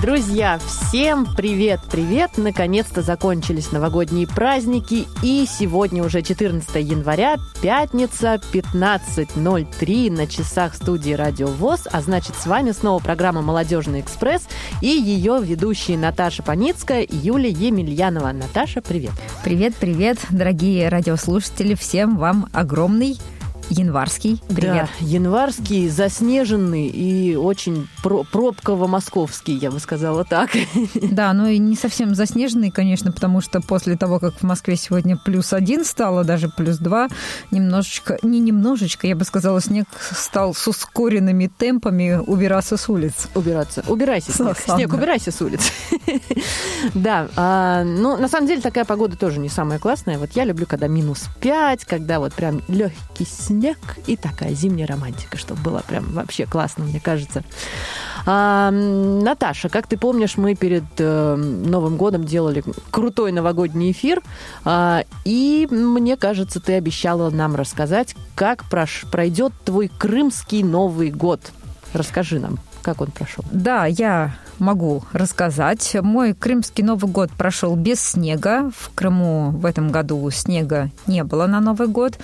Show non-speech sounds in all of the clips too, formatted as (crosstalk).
Друзья, всем привет-привет! Наконец-то закончились новогодние праздники, и сегодня уже 14 января, пятница, 15.03 на часах студии Радио ВОЗ, а значит, с вами снова программа «Молодежный экспресс» и ее ведущие Наташа Паницкая и Юлия Емельянова. Наташа, привет! Привет-привет, дорогие радиослушатели! Всем вам огромный январский. Привет. Да, январский, заснеженный и очень про- пробково-московский, я бы сказала так. (laughs) Да, ну и не совсем заснеженный, конечно, потому что после того, как в Москве сегодня плюс один стало, даже плюс два, немножечко, не немножечко, я бы сказала, снег стал с ускоренными темпами убираться с улиц. Убираться. Убирайся, снег. Снег, убирайся с улиц. (laughs) Да, а, ну, на самом деле такая погода тоже не самая классная. Вот я люблю, когда минус пять, когда вот прям легкий снег, снег и такая зимняя романтика, чтобы было прям вообще классно, мне кажется. А, Наташа, как ты помнишь, мы перед э, Новым годом делали крутой новогодний эфир, а, и мне кажется, ты обещала нам рассказать, как прош- пройдет твой крымский Новый год. Расскажи нам, как он прошел. Да, я могу рассказать. Мой крымский Новый год прошел без снега. В Крыму в этом году снега не было на Новый год.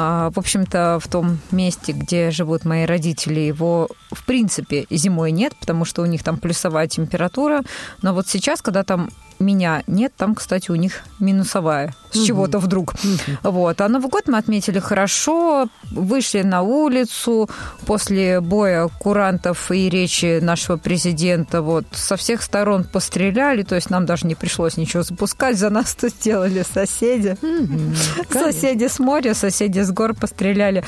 А, в общем-то, в том месте, где живут мои родители, его в принципе зимой нет, потому что у них там плюсовая температура. Но вот сейчас, когда там меня нет, там, кстати, у них минусовая с угу. чего-то вдруг. Угу. Вот. А Новый год мы отметили хорошо, вышли на улицу после боя курантов и речи нашего президента. Вот со всех сторон постреляли, то есть нам даже не пришлось ничего запускать, за нас это сделали соседи. Угу. Соседи с моря, соседи с гор постреляли.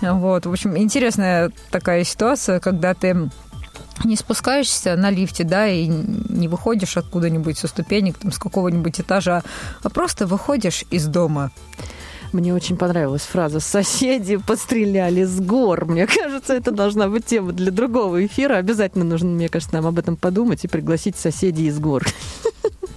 Вот. В общем, интересная такая ситуация, когда ты не спускаешься на лифте, да, и не выходишь откуда-нибудь со ступенек, там, с какого-нибудь этажа, а просто выходишь из дома. Мне очень понравилась фраза «соседи постреляли с гор». Мне кажется, это должна быть тема для другого эфира. Обязательно нужно, мне кажется, нам об этом подумать и пригласить соседей из гор.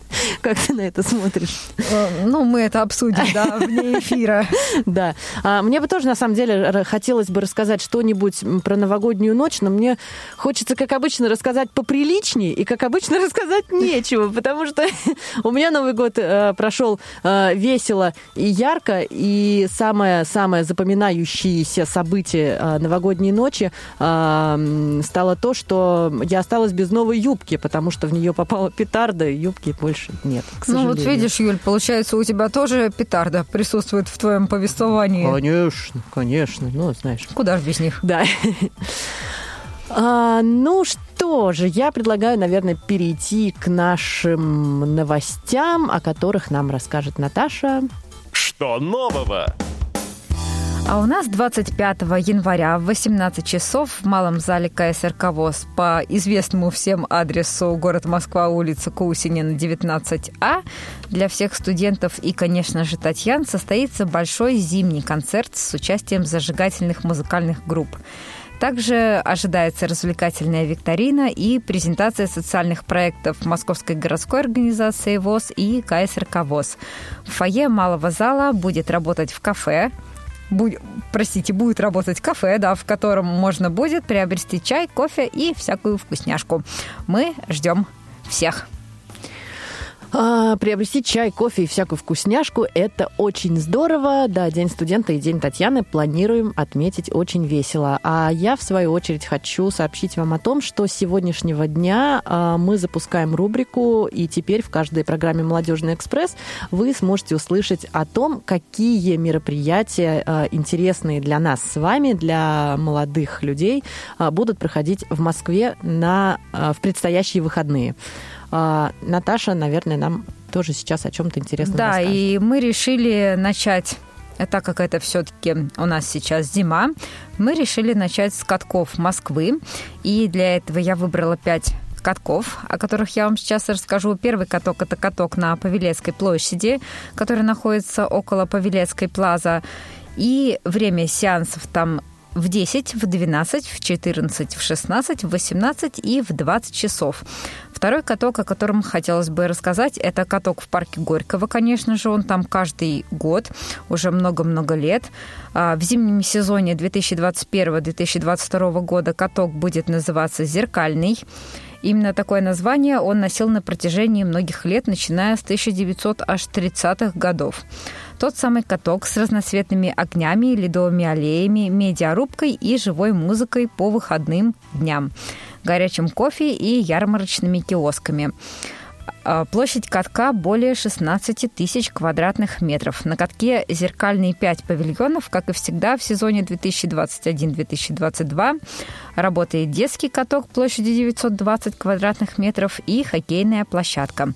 (laughs) Как ты на это смотришь? Э, ну, мы это обсудим, да, вне эфира. (laughs) Да. А, мне бы тоже, на самом деле, хотелось бы рассказать что-нибудь про новогоднюю ночь, но мне хочется, как обычно, рассказать поприличнее и, как обычно, (laughs) рассказать нечего, потому что у меня Новый год э, прошел э, весело и ярко, и самое-самое запоминающееся событие новогодней ночи стало то, что я осталась без новой юбки, потому что в нее попала петарда, и юбки больше нет, к сожалению. Ну вот видишь, Юль, получается, у тебя тоже петарда присутствует в твоем повествовании. Конечно, конечно, ну, знаешь. Куда же без них? Да. А, ну что же, я предлагаю, наверное, перейти к нашим новостям, о которых нам расскажет Наташа. Что нового? А у нас 25 января в 18 часов в малом зале КСРК ВОЗ по известному всем адресу город Москва, улица Кусинина, 19А для всех студентов и, конечно же, Татьян состоится большой зимний концерт с участием зажигательных музыкальных групп. Также ожидается развлекательная викторина и презентация социальных проектов Московской городской организации ВОЗ и КСРК ВОЗ. В фойе малого зала будет работать в кафе, будь, простите, будет работать кафе, да, в котором можно будет приобрести чай, кофе и всякую вкусняшку. Мы ждем всех. А, приобрести чай, кофе и всякую вкусняшку – это очень здорово. Да, День студента и День Татьяны планируем отметить очень весело. А я, в свою очередь, хочу сообщить вам о том, что с сегодняшнего дня а, мы запускаем рубрику, и теперь в каждой программе «Молодежный экспресс» вы сможете услышать о том, какие мероприятия а, интересные для нас с вами, для молодых людей, а, будут проходить в Москве на, а, в предстоящие выходные. А, Наташа, наверное, нам тоже сейчас о чем-то интересном Да, расскажет. и мы решили начать так как это все-таки у нас сейчас зима, мы решили начать с катков Москвы. И для этого я выбрала пять катков, о которых я вам сейчас расскажу. Первый каток – это каток на Павелецкой площади, который находится около Павелецкой плаза. И время сеансов там в 10, в 12, в 14, в 16, в 18 и в 20 часов. Второй каток, о котором хотелось бы рассказать, это каток в парке Горького, конечно же. Он там каждый год, уже много-много лет. А, в зимнем сезоне 2021-2022 года каток будет называться «Зеркальный». Именно такое название он носил на протяжении многих лет, начиная с 1930-х годов. Тот самый каток с разноцветными огнями, ледовыми аллеями, медиарубкой и живой музыкой по выходным дням, горячим кофе и ярмарочными киосками. А, площадь катка более 16 тысяч квадратных метров. На катке зеркальные 5 павильонов, как и всегда в сезоне 2021-2022. Работает детский каток площадью 920 квадратных метров и хоккейная площадка.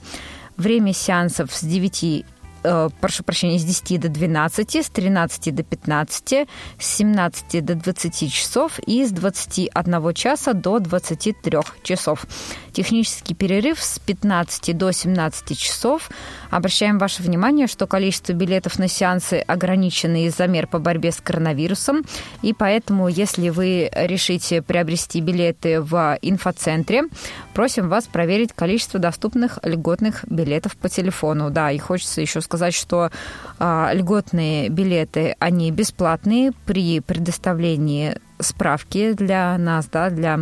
Время сеансов с 9 э, прошу прощения, с 10 до 12, с 13 до 15, с 17 до 20 часов и с 21 часа до 23 часов. Технический перерыв с 15 до 17 часов. Обращаем ваше внимание, что количество билетов на сеансы ограничено из-за мер по борьбе с коронавирусом. И поэтому, если вы решите приобрести билеты в инфоцентре, просим вас проверить количество доступных льготных билетов по телефону. Да, и хочется еще сказать, что а, льготные билеты, они бесплатные при предоставлении справки для нас, да, для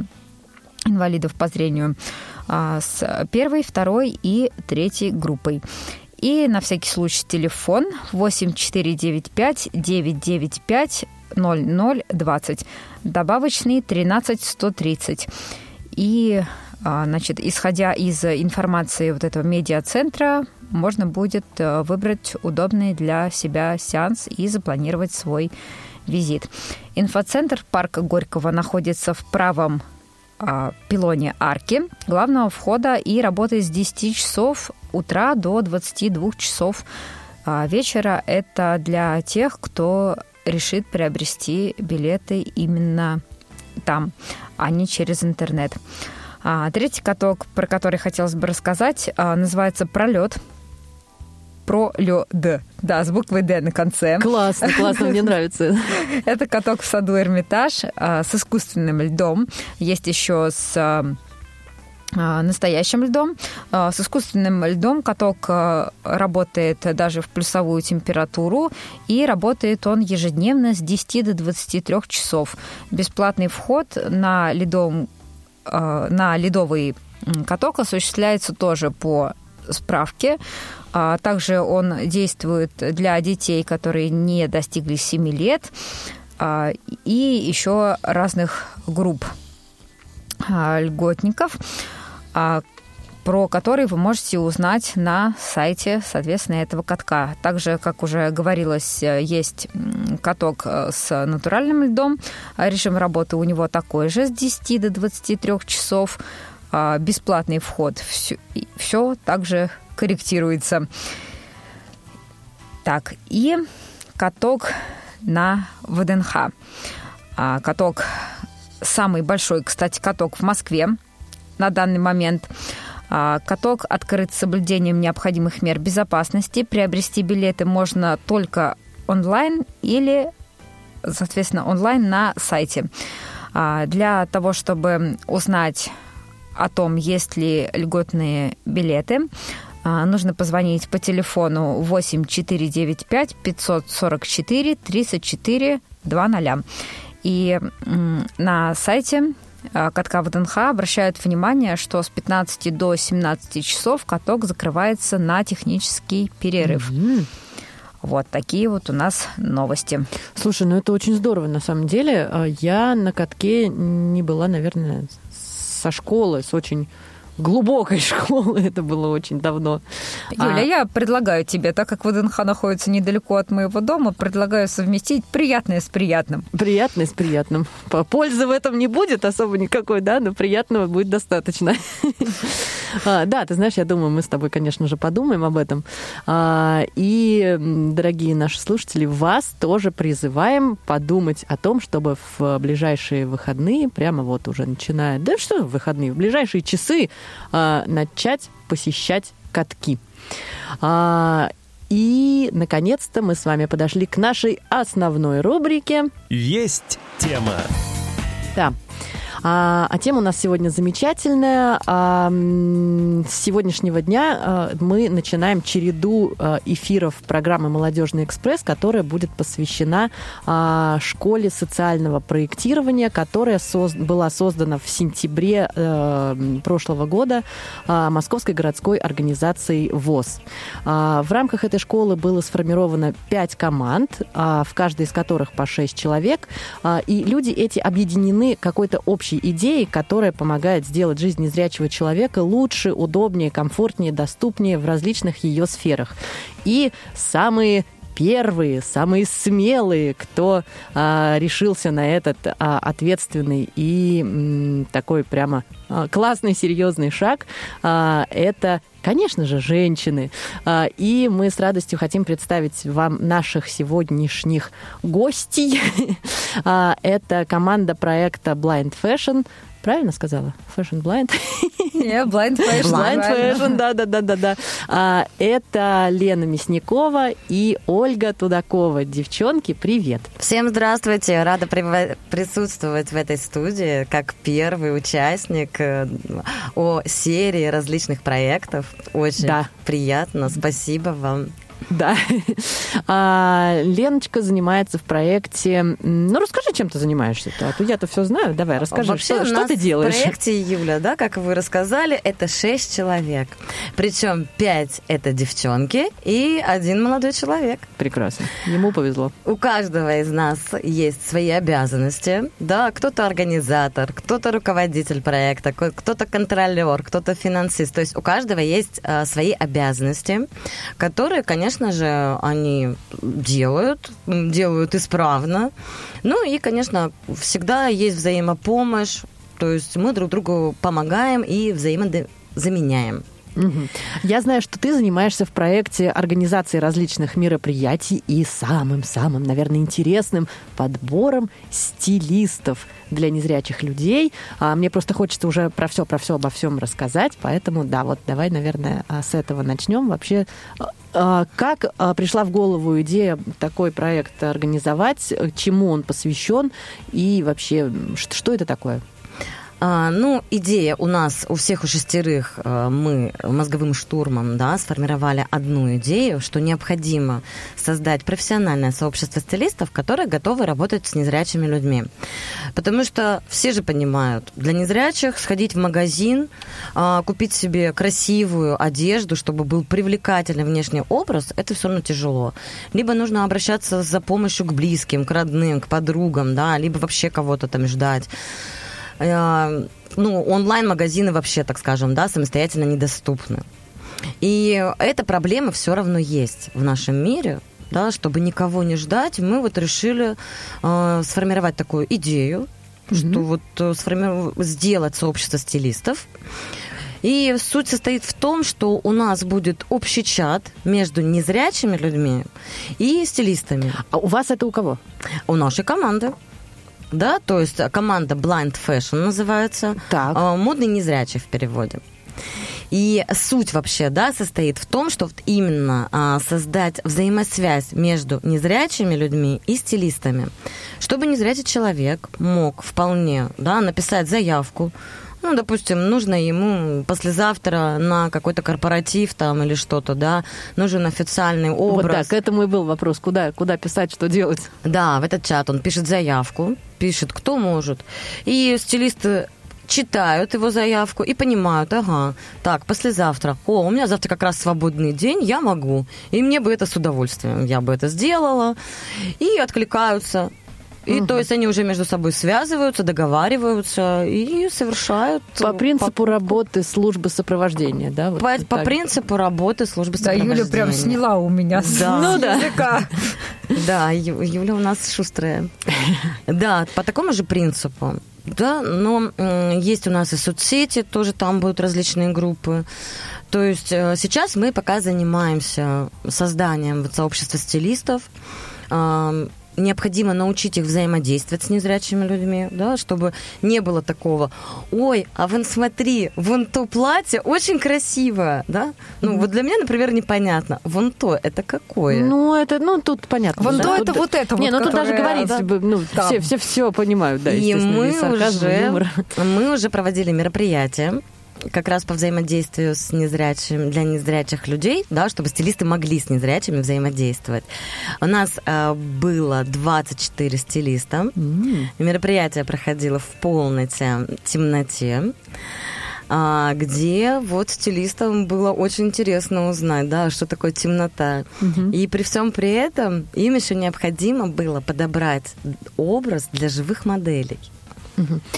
инвалидов по зрению а, с первой, второй и третьей группой. И на всякий случай телефон 8495 995 0020. Добавочный 13130. И, а, значит, исходя из информации вот этого медиацентра, можно будет э, выбрать удобный для себя сеанс и запланировать свой визит. Инфоцентр парка Горького находится в правом а, пилоне арки главного входа и работает с 10 часов утра до 22 часов а, вечера. Это для тех, кто решит приобрести билеты именно там, а не через интернет. А, третий каток, про который хотелось бы рассказать, называется «Пролет» про лё д. Да, с буквой Д на конце. Классно, классно, мне нравится. Это каток в саду Эрмитаж а, с искусственным льдом. Есть еще с а, а, настоящим льдом. С искусственным льдом каток работает даже в плюсовую температуру, и работает он ежедневно с 10 до 23 часов. Бесплатный вход на, ледом, на ледовый каток осуществляется тоже по справке. А также он действует для детей, которые не достигли 7 лет, а, и еще разных групп а, льготников, про которые вы можете узнать на сайте, соответственно, этого катка. Также, как уже говорилось, есть каток с натуральным льдом. Режим работы у него такой же, с 10 до 23 часов. Бесплатный вход. Все, все также корректируется. Так, и каток на ВДНХ. А, каток самый большой, кстати, каток в Москве на данный момент. А, каток открыт с соблюдением необходимых мер безопасности. Приобрести билеты можно только онлайн или, соответственно, онлайн на сайте. А, для того, чтобы узнать о том, есть ли льготные билеты, нужно позвонить по телефону 8495 544 34 00. И на сайте а, катка ВДНХ обращают внимание, что с 15 до 17 часов каток закрывается на технический перерыв. Mm-hmm. Вот такие вот у нас новости. Слушай, ну это очень здорово на самом деле. А, я на катке не была, наверное, со школы, с очень глубокой (laughs) школы, это было очень давно. Юля, а... я предлагаю тебе, так как ВДНХ находится недалеко от моего дома, предлагаю совместить приятное с приятным. Приятное с приятным. Пользы в этом не будет особо никакой, да, но приятного будет достаточно. (laughs) А, да, ты знаешь, я думаю, мы с тобой, конечно же, подумаем об этом. А, и, дорогие наши слушатели, вас тоже призываем подумать о том, чтобы в ближайшие выходные, прямо вот уже начиная, да что в выходные, в ближайшие часы а, начать посещать катки. И наконец-то, мы с вами подошли к нашей основной рубрике. Есть тема. Да. А, а тема у нас сегодня замечательная. А, с сегодняшнего дня а, мы начинаем череду а, эфиров программы «Молодежный экспресс», которая будет посвящена а, школе социального проектирования, которая соз- была создана в сентябре а, прошлого года Московской городской организацией ВОЗ. В рамках этой школы было сформировано пять команд, в каждой из которых по шесть человек, и люди эти объединены какой-то общей идеей, которая помогает сделать жизнь незрячего человека лучше, удобнее, комфортнее, доступнее в различных ее сферах. И самые первые, самые смелые, кто а, решился на этот а, ответственный и м, такой прямо а, классный, серьезный шаг, а, это Конечно же, женщины. А, И мы с радостью хотим представить вам наших сегодняшних гостей. (laughs) А, Это команда проекта Blind Fashion. Правильно сказала? Fashion Blind? Не, blind fashion. Blind. Fashion, да, да, да, да, да. А, Это Лена Мясникова и Ольга Тудакова. Девчонки, привет. Всем здравствуйте! Рада при- присутствовать в этой студии как первый участник э, о серии различных проектов. Очень Да. приятно. Спасибо вам. Да. А, Леночка занимается в проекте... Ну, расскажи, чем ты занимаешься-то. А то я-то все знаю. Давай, расскажи, Вообще, что, что ты делаешь? В проекте Юля, да, как вы рассказали, это шесть человек. Причем пять это девчонки и один молодой человек. Прекрасно. Ему повезло. У каждого из нас есть свои обязанности. Да, кто-то организатор, кто-то руководитель проекта, кто-то контролер, кто-то финансист. То есть у каждого есть а, свои обязанности, которые, конечно же, они делают, делают исправно. Ну и, конечно, всегда есть взаимопомощь. То есть мы друг другу помогаем и взаимозаменяем. Я знаю, что ты занимаешься в проекте организации различных мероприятий и самым-самым, наверное, интересным подбором стилистов для незрячих людей. А мне просто хочется уже про все, про все, обо всем рассказать, поэтому, да, вот давай, наверное, а, с этого начнем. Вообще, а, как а, пришла в голову идея такой проект организовать, чему он посвящен и вообще, что это такое? А, ну, идея у нас, у всех у шестерых, э, мы мозговым штурмом да, сформировали одну идею, что необходимо создать профессиональное сообщество стилистов, которые готовы работать с незрячими людьми. Потому что все же понимают, для незрячих сходить в магазин, а, купить себе красивую одежду, чтобы был привлекательный внешний образ, это все равно тяжело. Либо нужно обращаться за помощью к близким, к родным, к подругам, да, либо вообще кого-то там ждать ну, онлайн-магазины вообще, так скажем, да, самостоятельно недоступны. И эта проблема все равно есть в нашем мире, да, чтобы никого не ждать, мы вот решили э, сформировать такую идею, что вот э, сформи- сделать сообщество стилистов. И суть состоит в том, что у нас будет общий чат между незрячими людьми и стилистами А у вас это у кого? у нашей команды. Да, то есть команда Blind Fashion называется. Так. А, Модный незрячий в переводе. И суть вообще, да, состоит в том, что вот именно а, создать взаимосвязь между незрячими людьми и стилистами, чтобы незрячий человек мог вполне, да, написать заявку, ну, допустим, нужно ему послезавтра на какой-то корпоратив там или что-то, да, нужен официальный образ. Вот да, к этому и был вопрос. Куда, куда писать, что делать? Да, в этот чат он пишет заявку, пишет, кто может. И стилисты читают его заявку и понимают, ага, так, послезавтра, о, у меня завтра как раз свободный день, я могу. И мне бы это с удовольствием, я бы это сделала. И откликаются. И то есть они уже между собой связываются, договариваются и совершают... По принципу работы службы сопровождения, да? вот По, по так. принципу работы службы Да, Юля прям сопровождения. сняла у меня с Да. ну, да. языка. Да, Ю- Юля у нас шустрая. (laughs) Да, по такому же принципу. Да, но есть у нас и соцсети, тоже там будут различные группы. То есть э, сейчас мы пока занимаемся созданием вот сообщества стилистов. Необходимо научить их взаимодействовать с незрячими людьми, да, чтобы не было такого, ой, а вон смотри, вон то платье очень красивое, да. Ну, mm-hmm. вот для меня, например, непонятно, вон то, это какое? Ну, это, ну, тут понятно. Вон да? то, это вот это Не, вот, ну, тут даже говорить, да? ну, Там. все, все, все понимают, да, И мы уже, мы уже проводили мероприятие, как раз по взаимодействию с незрячим, для незрячих людей, да, чтобы стилисты могли с незрячими взаимодействовать. У нас э, было 24 стилиста. Mm. Мероприятие проходило в полной темноте а, где вот стилистам было очень интересно узнать, да, что такое темнота. Угу. И при всем при этом им еще необходимо было подобрать образ для живых моделей.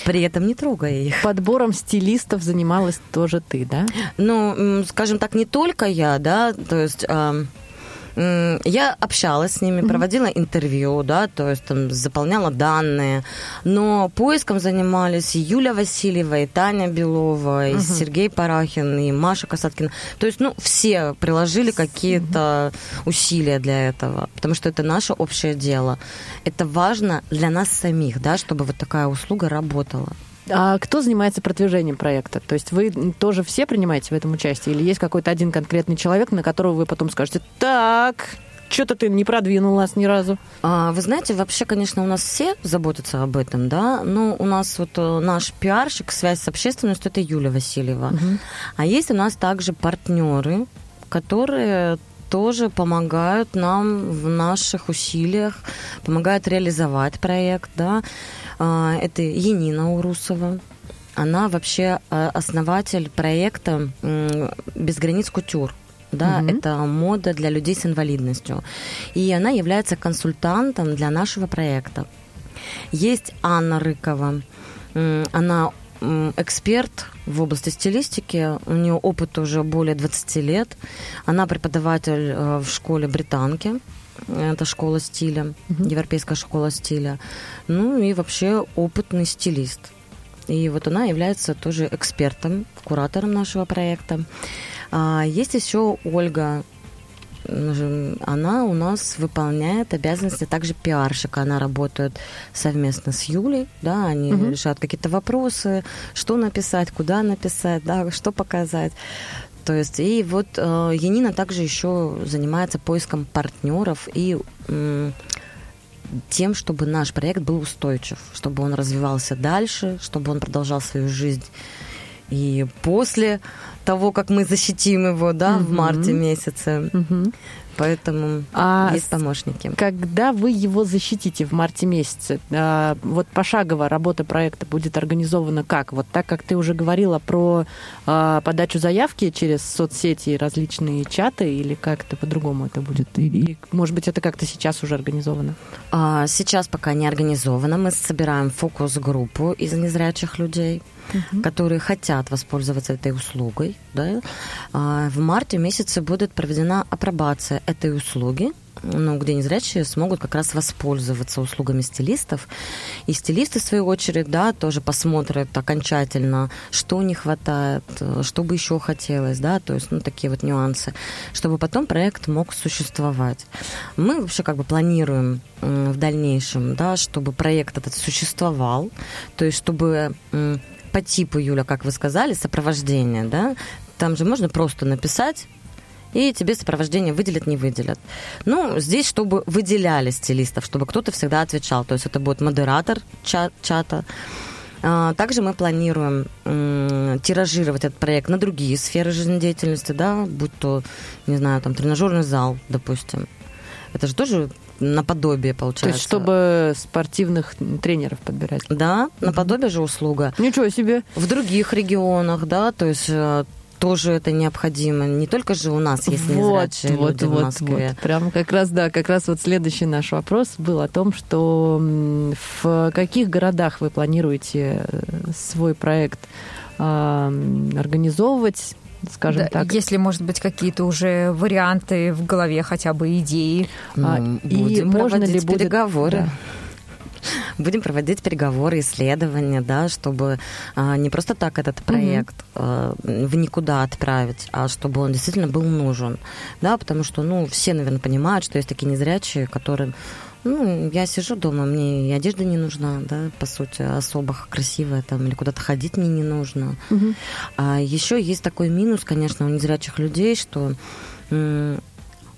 При этом не трогая их. Подбором стилистов занималась тоже ты, да? Ну, скажем так, не только я, да, то есть... Я общалась с ними, проводила интервью, да, то есть там заполняла данные, но поиском занимались и Юля Васильева, и Таня Белова, и. Сергей Парахин, и Маша Касаткина. То есть, ну, все приложили какие-то усилия для этого, потому что это наше общее дело. Это важно для нас самих, да, чтобы вот такая услуга работала. А кто занимается продвижением проекта? То есть вы тоже все принимаете в этом участие? Или есть какой-то один конкретный человек, на которого вы потом скажете, так, что-то ты не продвинул нас ни разу. А, вы знаете, вообще, конечно, у нас все заботятся об этом, да, но у нас вот э, наш пиарщик, связь с общественностью, это Юля Васильева. Угу. А есть у нас также партнеры, которые тоже помогают нам в наших усилиях, помогают реализовать проект, да. А, это Енина Урусова. Она вообще а, основатель проекта «Без границ кутюр». Да, угу. это мода для людей с инвалидностью. И она является консультантом для нашего проекта. Есть Анна Рыкова. Она эксперт в области стилистики. У нее опыт уже более 20 лет. Она преподаватель э, в школе британки. Это школа стиля, uh-huh. европейская школа стиля. Ну и вообще опытный стилист. И вот она является тоже экспертом, куратором нашего проекта. А есть еще Ольга она у нас выполняет обязанности также пиарщика. Она работает совместно с Юлей, да, они угу. решают какие-то вопросы, что написать, куда написать, да, что показать. То есть, и вот э, Янина также еще занимается поиском партнеров и э, тем, чтобы наш проект был устойчив, чтобы он развивался дальше, чтобы он продолжал свою жизнь и после того, как мы защитим его, да, угу. в марте месяце. Угу. Поэтому а есть помощники. Когда вы его защитите в марте месяце, а, вот пошагово работа проекта будет организована как? Вот так, как ты уже говорила про а, подачу заявки через соцсети и различные чаты, или как-то по-другому это будет? Или, может быть, это как-то сейчас уже организовано? А, сейчас пока не организовано. Мы собираем фокус-группу из незрячих людей угу. которые хотят воспользоваться этой услугой. Да? А, в марте месяце будет проведена апробация этой услуги, ну, где незрячие смогут как раз воспользоваться услугами стилистов. И стилисты, в свою очередь, да, тоже посмотрят окончательно, что не хватает, что бы еще хотелось, да, то есть, ну, такие вот нюансы, чтобы потом проект мог существовать. Мы вообще как бы планируем в дальнейшем, да, чтобы проект этот существовал, то есть, чтобы по типу, Юля, как вы сказали, сопровождение, да, там же можно просто написать и тебе сопровождение выделят, не выделят. Ну, здесь, чтобы выделяли стилистов, чтобы кто-то всегда отвечал. То есть это будет модератор чат, чата. А, также мы планируем тиражировать этот проект на другие сферы жизнедеятельности, да, будь то, не знаю, там, тренажерный зал, допустим. Это же тоже наподобие, получается. То есть, чтобы спортивных тренеров подбирать. Да, наподобие же услуга. Ничего себе. В других регионах, да, то есть э, тоже это необходимо. Не только же у нас есть незрячие вот, люди вот, в Москве. Вот. Прям как раз, да, как раз вот следующий наш вопрос был о том, что в каких городах вы планируете э, свой проект организовывать, скажем да, так. Если, может быть, какие-то уже варианты в голове, хотя бы идеи. Ну, и можно ли будет... переговоры. Да. Будем проводить переговоры, исследования, да, чтобы а, не просто так этот проект угу. а, в никуда отправить, а чтобы он действительно был нужен, да, потому что, ну, все, наверное, понимают, что есть такие незрячие, которые Ну, я сижу дома, мне и одежда не нужна, да, по сути, особо красивая там, или куда-то ходить мне не нужно. Мгм. А еще есть такой минус, конечно, у незрячих людей, что м,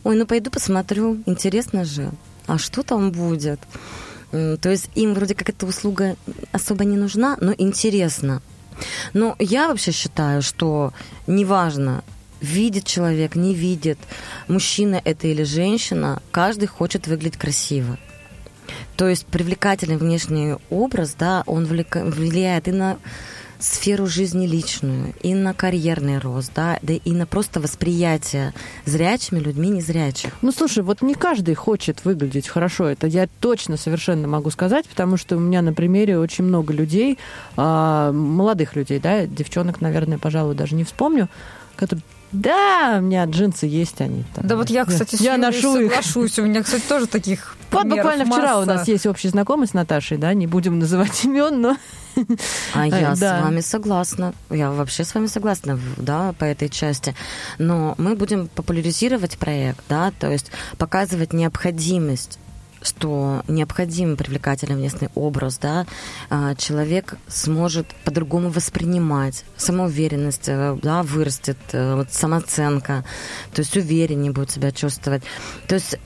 ой, ну пойду посмотрю, интересно же, а что там будет? М, То есть им вроде как эта услуга особо не нужна, но интересно. Но я вообще считаю, что неважно, видит человек, не видит, мужчина это или женщина, каждый хочет выглядеть красиво. То есть привлекательный внешний образ, да, он влияет и на сферу жизни личную, и на карьерный рост, да, да и на просто восприятие зрячими людьми незрячих. Ну, слушай, вот не каждый хочет выглядеть хорошо. Это я точно совершенно могу сказать, потому что у меня на примере очень много людей, а, молодых людей, да, девчонок, наверное, пожалуй, даже не вспомню, которые да, у меня джинсы есть они. там. Да вот я, кстати, с я ношу их. соглашусь. У меня, кстати, тоже таких Вот буквально вчера у масса. нас есть общий знакомый с Наташей, да, не будем называть (laughs) имен, но А Э, я да. с вами согласна. Я вообще с вами согласна, да, по этой части. Но мы будем популяризировать проект, да, то есть показывать необходимость что необходим привлекательный внешний образ, да, а, человек сможет по-другому воспринимать, самоуверенность, э, да, вырастет, э, вот самооценка, то есть увереннее будет себя чувствовать. То есть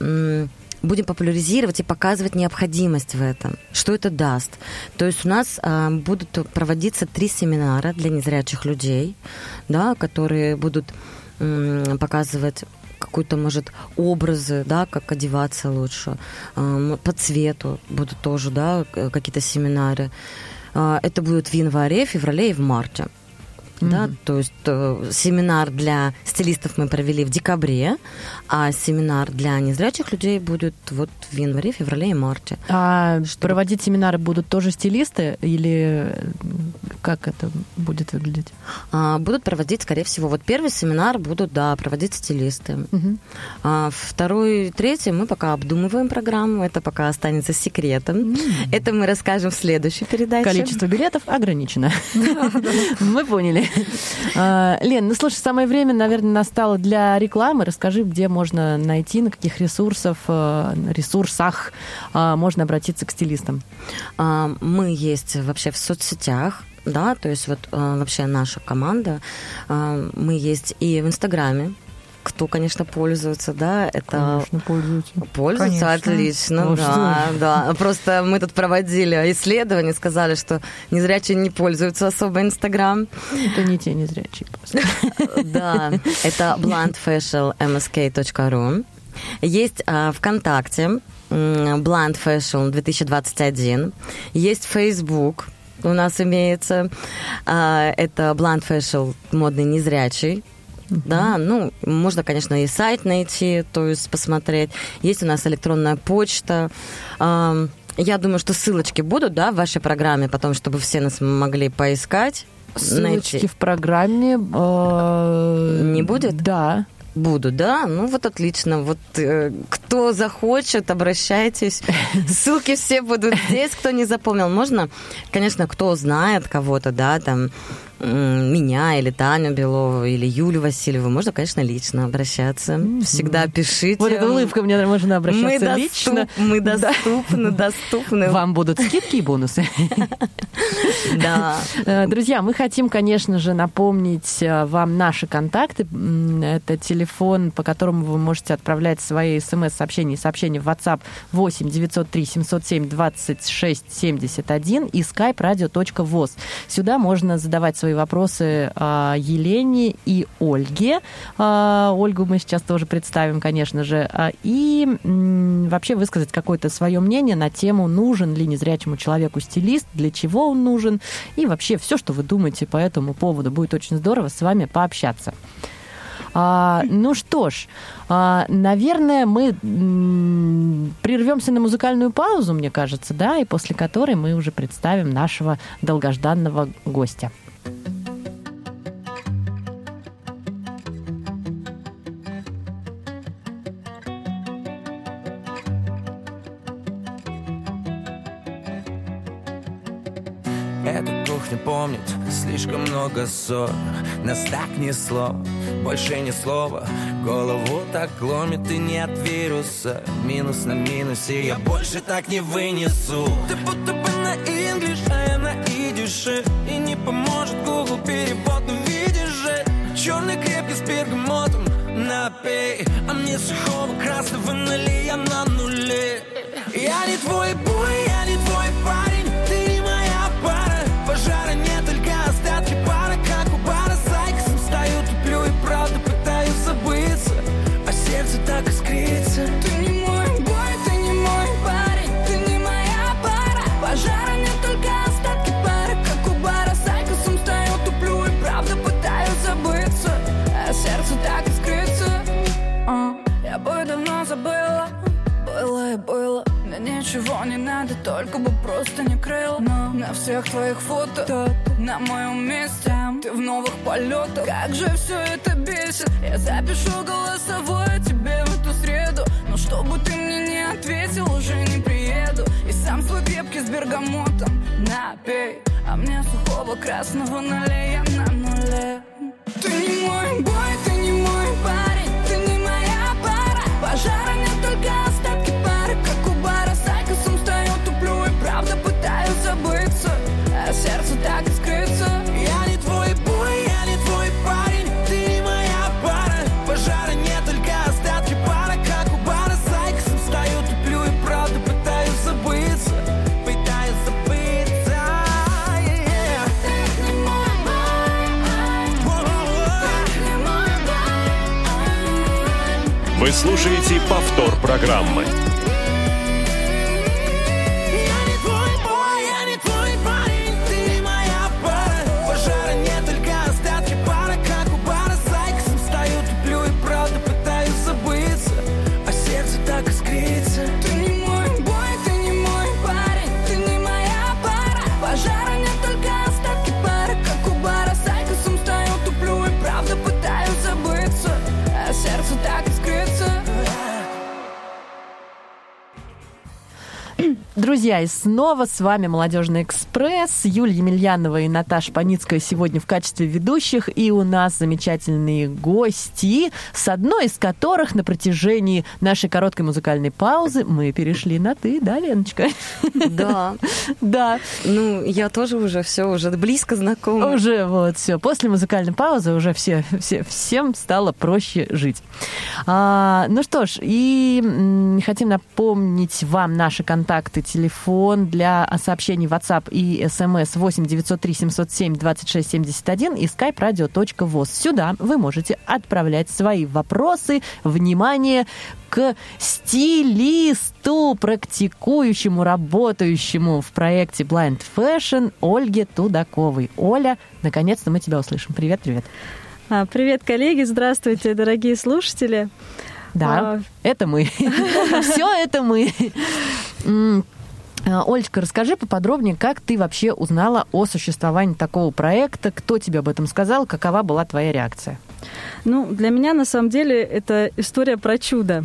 будем популяризировать и показывать необходимость в этом, что это даст. То есть у нас а, будут проводиться три семинара для незрячих людей, да, которые будут м, показывать какой-то, может, образы, да, как одеваться лучше, Ам, по цвету будут тоже, да, какие-то семинары. А, Это будет в январе, феврале и в марте. Да, Мгм. то есть э, семинар для стилистов мы провели в декабре, а семинар для незрячих людей будет вот в январе, феврале и марте. а Чтобы- проводить семинары будут тоже стилисты или э, как это будет выглядеть? А, будут проводить, скорее всего, вот первый семинар будут, да, проводить стилисты. Мгм. А второй, третий мы пока обдумываем программу, это пока останется секретом. Это мы расскажем в следующей передаче. Количество билетов ограничено. (laughs) Мы поняли. А, Лен, ну слушай, самое время, наверное, настало для рекламы. Расскажи, где можно найти, на каких ресурсов, э, ресурсах а, можно обратиться к стилистам. А, Мы есть вообще в соцсетях, да, то есть вот а, вообще наша команда, а, мы есть и в Инстаграме, кто, конечно, пользуется, да, это Конечно, пользуются. Пользуются Конечно. отлично, Ну, да, да. Просто мы тут проводили исследование, сказали, что незрячие не пользуются особо Инстаграм. Это не те незрячие просто. (laughs) Да, это blindfashionmsk.ru. Есть а, ВКонтакте м, Blind Fashion 2021. Есть Facebook у нас имеется. А, Это Blind Fashion модный незрячий. Да, ну, можно, конечно, и сайт найти, то есть посмотреть. Есть у нас электронная почта. Я думаю, что ссылочки будут, да, в вашей программе, потом, чтобы все нас могли поискать. Ссылочки найти. в программе. э, Не будет? Да. Буду, да? Ну вот отлично. Вот э, кто захочет, обращайтесь. (laughs) Ссылки все будут здесь. Кто не запомнил, можно, конечно, кто знает кого-то, да, там меня или Таню Белову или Юлю Васильеву, можно, конечно, лично обращаться. Всегда пишите. Вот эта улыбка мне можно мы, обращаться доступ- лично. мы Да. доступны, (laughs) доступны. Вам будут скидки и бонусы. (laughs) Да. Э, Друзья, мы хотим, конечно же, напомнить э, вам наши контакты. Это телефон, по которому вы можете отправлять свои смс-сообщения и сообщения в WhatsApp 8 903 707 26 71 и skype radio.voz. Сюда можно задавать свои вопросы а, Елене и Ольге. А, Ольгу мы сейчас тоже представим, конечно же. А, И вообще высказать какое-то свое мнение на тему, нужен ли незрячему человеку стилист, для чего он нужен, и вообще все, что вы думаете по этому поводу. Будет очень здорово с вами пообщаться. А, ну что ж, а, наверное, мы прервемся на музыкальную паузу, мне кажется, да, и после которой мы уже представим нашего долгожданного гостя. Эта кухня помнит слишком много ссор Нас так несло, больше ни слова. Голову так ломит и нет вируса Минус на минусе, я больше так не вынесу. Ты будто бы на инглиш, а я на идише И не поможет Google перевод, но видишь же. Черный крепкий с бергамотом напей А мне сухого красного налей, я на нуле. Я не твой бой, ничего не надо, только бы просто не крыл. Но на всех твоих фото На моем месте Ты в новых полетах. Как же все это бесит? Я запишу голосовое тебе в эту среду. Но чтобы ты мне не ответил, уже не приеду. И сам свой крепкий с бергамотом Напей. А мне сухого красного налей Я на нуле. Ты не мой бой, Сердце так искрится Я не твой бой, я не твой парень. Ты не моя пара. Пожара нет, только остатки пара. Как у бара с Айкосом стою, туплю и правда пытаюсь забыться. Вы слушаете повтор программы. Друзья, и снова с вами «Молодежный экспресс». Юлия Емельянова и Наташа Паницкая сегодня в качестве ведущих. И у нас замечательные гости, с одной из которых на протяжении нашей короткой музыкальной паузы мы перешли на «ты», да, Леночка? Да. (laughs) Да, Ну, я тоже уже все, уже близко знакома. уже вот все. После музыкальной паузы уже все, все, всем стало проще жить. А, ну что ж, и м, хотим напомнить вам наши контакты, телефон для сообщений WhatsApp и SMS 8 903 707 26 71 и skype radio.voz. Сюда вы можете отправлять свои вопросы, внимание, к стилисту, практикующему, работающему в проекте Blind Fashion Ольге Тудаковой. Оля, наконец-то мы тебя услышим. Привет, привет. А, Привет, коллеги, здравствуйте, дорогие слушатели. Да, А. это мы. (laughs) Все это мы. А, Олечка, расскажи поподробнее, как ты вообще узнала о существовании такого проекта, кто тебе об этом сказал, какова была твоя реакция? Ну, для меня на самом деле это история про чудо.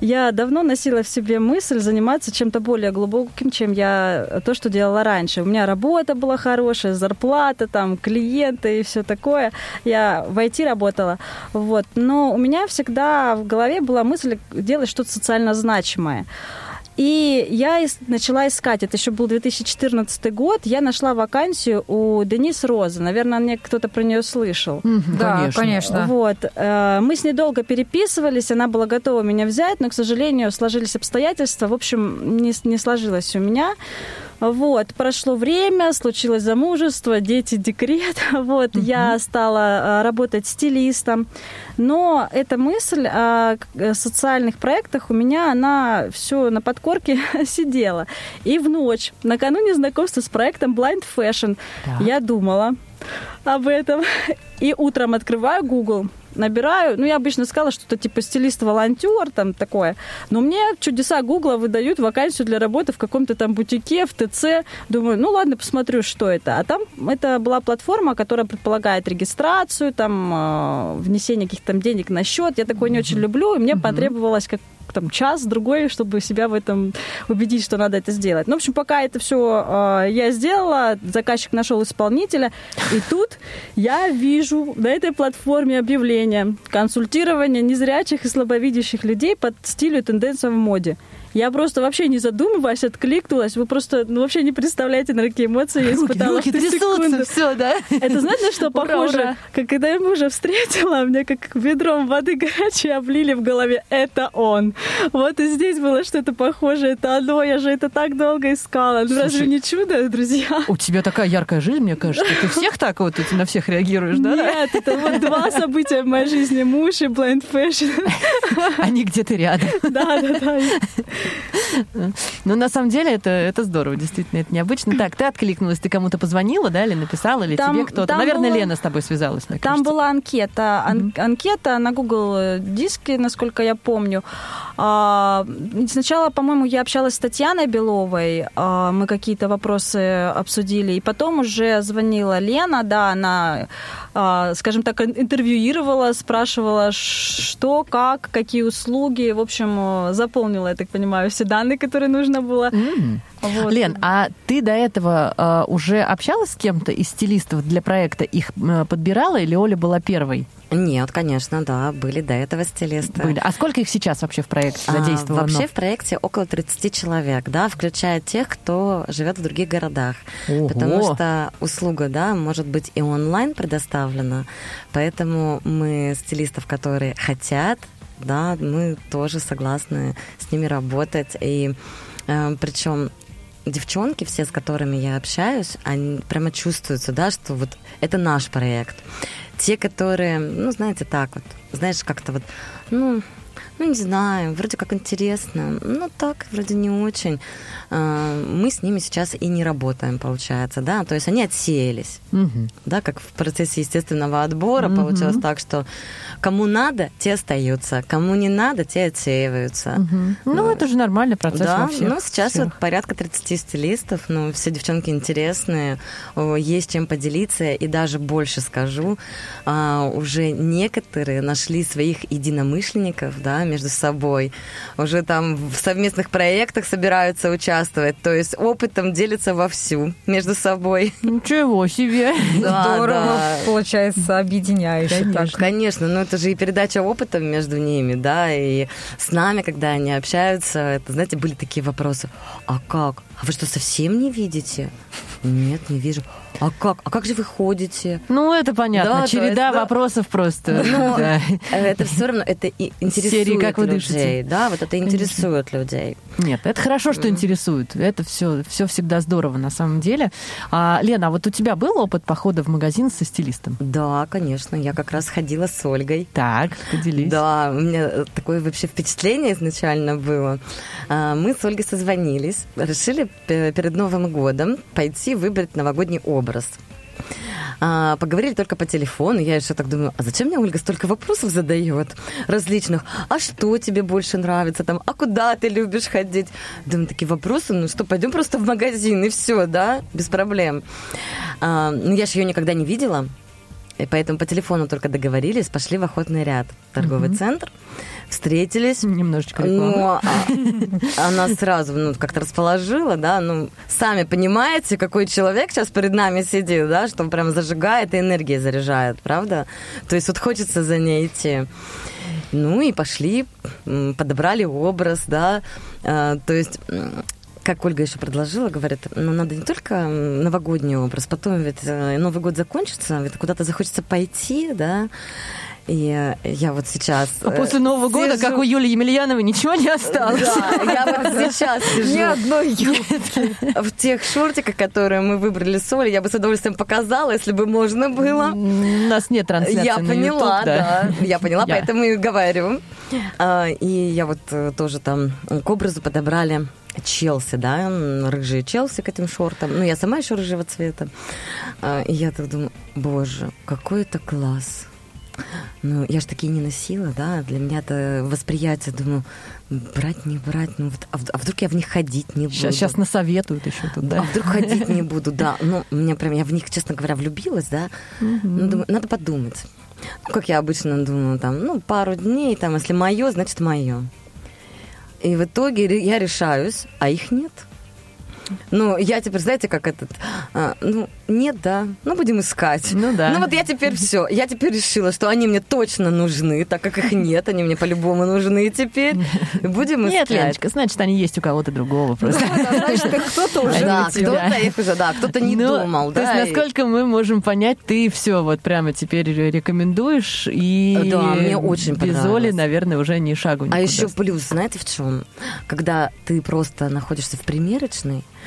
Я давно носила в себе мысль заниматься чем-то более глубоким, чем я то, что делала раньше. У меня работа была хорошая, зарплата, там, клиенты и все такое. Я в IT работала. Вот. Но у меня всегда в голове была мысль делать что-то социально значимое. И я начала искать, это еще был 2014 год, я нашла вакансию у Денис Розы. Наверное, мне кто-то про нее слышал. Да, конечно. Вот. э, Мы с ней долго переписывались, она была готова меня взять, но, к сожалению, сложились обстоятельства. В общем, не, не сложилось у меня. Вот, прошло время, случилось замужество, дети, декрет. (laughs) Вот, я стала э, работать стилистом. Но эта мысль о к- э, социальных проектах у меня, она все на подкорке (laughs) сидела. И в ночь, накануне знакомства с проектом Blind Fashion, Так. я думала об этом. (laughs) И утром открываю Google, набираю, ну, я обычно сказала что-то типа стилист-волонтер, там такое. Но мне чудеса Гугла выдают вакансию для работы в каком-то там бутике, в ТЦ. Думаю, ну, ладно, посмотрю, что это. А там это была платформа, которая предполагает регистрацию, там, э, внесение каких-то там денег на счет. Я такое не очень люблю, и мне потребовалось как там, час, другой, чтобы себя в этом убедить, что надо это сделать. Ну, в общем, пока это все я сделала, заказчик нашел исполнителя, и тут я вижу на этой платформе объявление консультирование незрячих и слабовидящих людей под стилю и тенденциям в моде. Я просто вообще не задумываясь, откликнулась. Вы просто ну, вообще не представляете, на какие эмоции я испытала руки ту трясутся, все, да? Это знаете, на что похоже? ура. Как когда я мужа встретила, мне как ведром воды горячей облили в голове. Это он. Вот и здесь было что-то похожее. Это оно. Я же это так долго искала. Ну разве не чудо, друзья? У тебя такая яркая жизнь, мне кажется. Ты (laughs) всех так вот ты на всех реагируешь, да? Нет, это вот два события в моей жизни. Муж и blind fashion. (laughs) Они где-то рядом. Да, да, да. Ну, на самом деле, это, это здорово, действительно, это необычно. Так, ты откликнулась, ты кому-то позвонила, да, или написала, или Там- тебе кто-то? Наверное, было- Лена с тобой связалась, мне Там была анкета, ан- анкета на Google диске, насколько я помню. А, Сначала, по-моему, я общалась с Татьяной Беловой, а, мы какие-то вопросы обсудили, и потом уже звонила Лена, да, она, а, скажем так, интервьюировала, спрашивала, что, как, какие услуги, в общем, э, заполнила, я так понимаю, все данные, которые нужно было. М. Вот. Лен, а ты до этого э, уже общалась с кем-то из стилистов для проекта? Их э, подбирала или Оля была первой? Нет, конечно, да, были до этого стилисты. Были. А сколько их сейчас вообще в проекте А, задействовано? вообще в проекте около 30 человек, да, включая тех, кто живет в других городах. Ого. Потому что услуга, да, может быть и онлайн предоставлена, поэтому мы стилистов, которые хотят, да, мы тоже согласны с ними работать. И причем девчонки, все, с которыми я общаюсь, они прямо чувствуются, да, что вот это наш проект. Те, которые, ну, знаете, так вот, знаешь, как-то вот, ну, ну, не знаю, вроде как интересно, ну, так, вроде не очень. А, Мы с ними сейчас и не работаем, получается, да, то есть они отсеялись, Мгм. да, как в процессе естественного отбора Мгм. получилось так, что кому надо, те остаются, кому не надо, те отсеиваются. Мгм. Ну, это же нормальный процесс Да, во всех ну сейчас сферах. вот порядка 30 стилистов, ну все девчонки интересные, есть чем поделиться, и даже больше скажу, а, уже некоторые нашли своих единомышленников, да, между собой, уже там в совместных проектах собираются участвовать, то есть опытом делятся вовсю между собой. Ничего себе. Да, Здорово, да. получается, объединяюще так. Конечно, но это же и передача опыта между ними, да, и с нами, когда они общаются, это, знаете, были такие вопросы. А как? А вы что, совсем не видите? Нет, не вижу. А как? А как же вы ходите? Ну, это понятно. Да, Череда есть, да. вопросов просто. Ну, (laughs) Да. Это все равно, это и интересует Серии «Как вы людей. дышите?» Да, вот это интересует людей. Нет, это хорошо, что интересует. Это все, все всегда здорово на самом деле. А, Лена, а вот у тебя был опыт похода в магазин со стилистом? Да, конечно, я как раз ходила с Ольгой. Так, поделись. Да, у меня такое вообще впечатление изначально было. А, Мы с Ольгой созвонились, решили п- перед Новым годом пойти выбрать новогодний образ. А, Поговорили только по телефону. Я еще так думаю, а зачем мне Ольга столько вопросов задает различных? А что тебе больше нравится? Там, а куда ты любишь ходить? Думаю, такие вопросы, ну что, пойдем просто в магазин и все, да, без проблем. А, Ну, я же ее никогда не видела. И поэтому по телефону только договорились, пошли в охотный ряд, торговый центр, встретились. Немножечко рекламы. Но а, она сразу ну, как-то расположила, да, ну, сами понимаете, какой человек сейчас перед нами сидит, да, что он прям зажигает и энергией заряжает, правда? То есть вот хочется за ней идти. Ну и пошли, подобрали образ, да, а, то есть как Ольга еще предложила, говорит, ну надо не только новогодний образ, потом ведь э, Новый год закончится, ведь куда-то захочется пойти, да, и э, я вот сейчас... А э, после Нового года, сижу- как у Юлии Емельяновой, ничего не осталось. да, я вот (laughs) сейчас Ни сижу одной юбки. в тех шортиках, которые мы выбрали с Олей, я бы с удовольствием показала, если бы можно было. У нас нет трансляции Я на поняла, YouTube, да. Я поняла, Я. поэтому и говорю. А, И я вот э, тоже там к образу подобрали Челси, да, рыжие Челси к этим шортам. Ну, я сама еще рыжего цвета. А, И я так думаю, боже, какой это класс. Ну, я же такие не носила, да, для меня это восприятие, думаю, брать, не брать, ну вот, а, а вдруг я в них ходить не буду? Сейчас, сейчас насоветуют еще тут, А да. вдруг ходить не (laughs) буду, да. Ну, мне прям, я в них, честно говоря, влюбилась, да. Ну, думаю, надо подумать. Ну, как я обычно думаю, там, ну, пару дней, там, если мое, значит, мое. И в итоге я решаюсь, а их нет. Ну, я теперь, знаете, как этот... а, ну, нет, да. Ну, будем искать. Ну да. Ну, вот я теперь все. Я теперь решила, что они мне точно нужны, так как их нет, они мне по-любому нужны теперь. Будем Нет, искать. Леночка, значит, они есть у кого-то другого просто. Значит, кто-то уже Да, кто-то их уже, да, кто-то не Ну, думал, То да. есть, и- насколько мы можем понять, ты все вот прямо теперь рекомендуешь, и Да, мне очень без. Оли, наверное, уже ни шагу А никуда. еще плюс, знаете, в чем? Когда ты просто находишься в примерочной,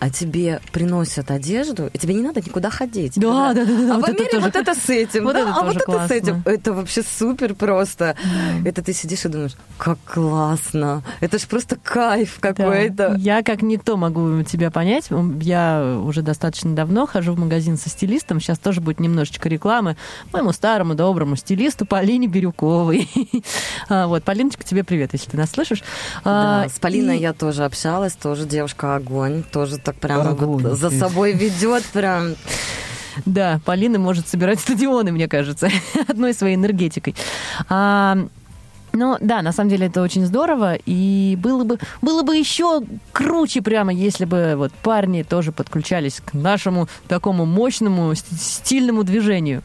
а тебе приносят одежду, и тебе не надо никуда ходить. Да, да, да, да, А вот тоже- вот это с этим, вот да, это а вот это классно. с этим. Это вообще супер просто. Это ты сидишь и думаешь, как классно. Это ж просто кайф Да. какой-то. Я как не то могу тебя понять. Я уже достаточно давно хожу в магазин со стилистом. Сейчас тоже будет немножечко рекламы моему старому доброму стилисту Полине Бирюковой. (laughs) А, Вот, Полиночка, тебе привет, если ты нас слышишь. Да, А, с Полиной и- я тоже общалась, тоже девушка огонь, тоже так прямо Огонь, вот за собой ведет прям. Да, Полина может собирать стадионы, мне кажется, (laughs) одной своей энергетикой. А, ну да, на самом деле это очень здорово, и было бы, было бы еще круче прямо, если бы вот парни тоже подключались к нашему такому мощному ст- стильному движению.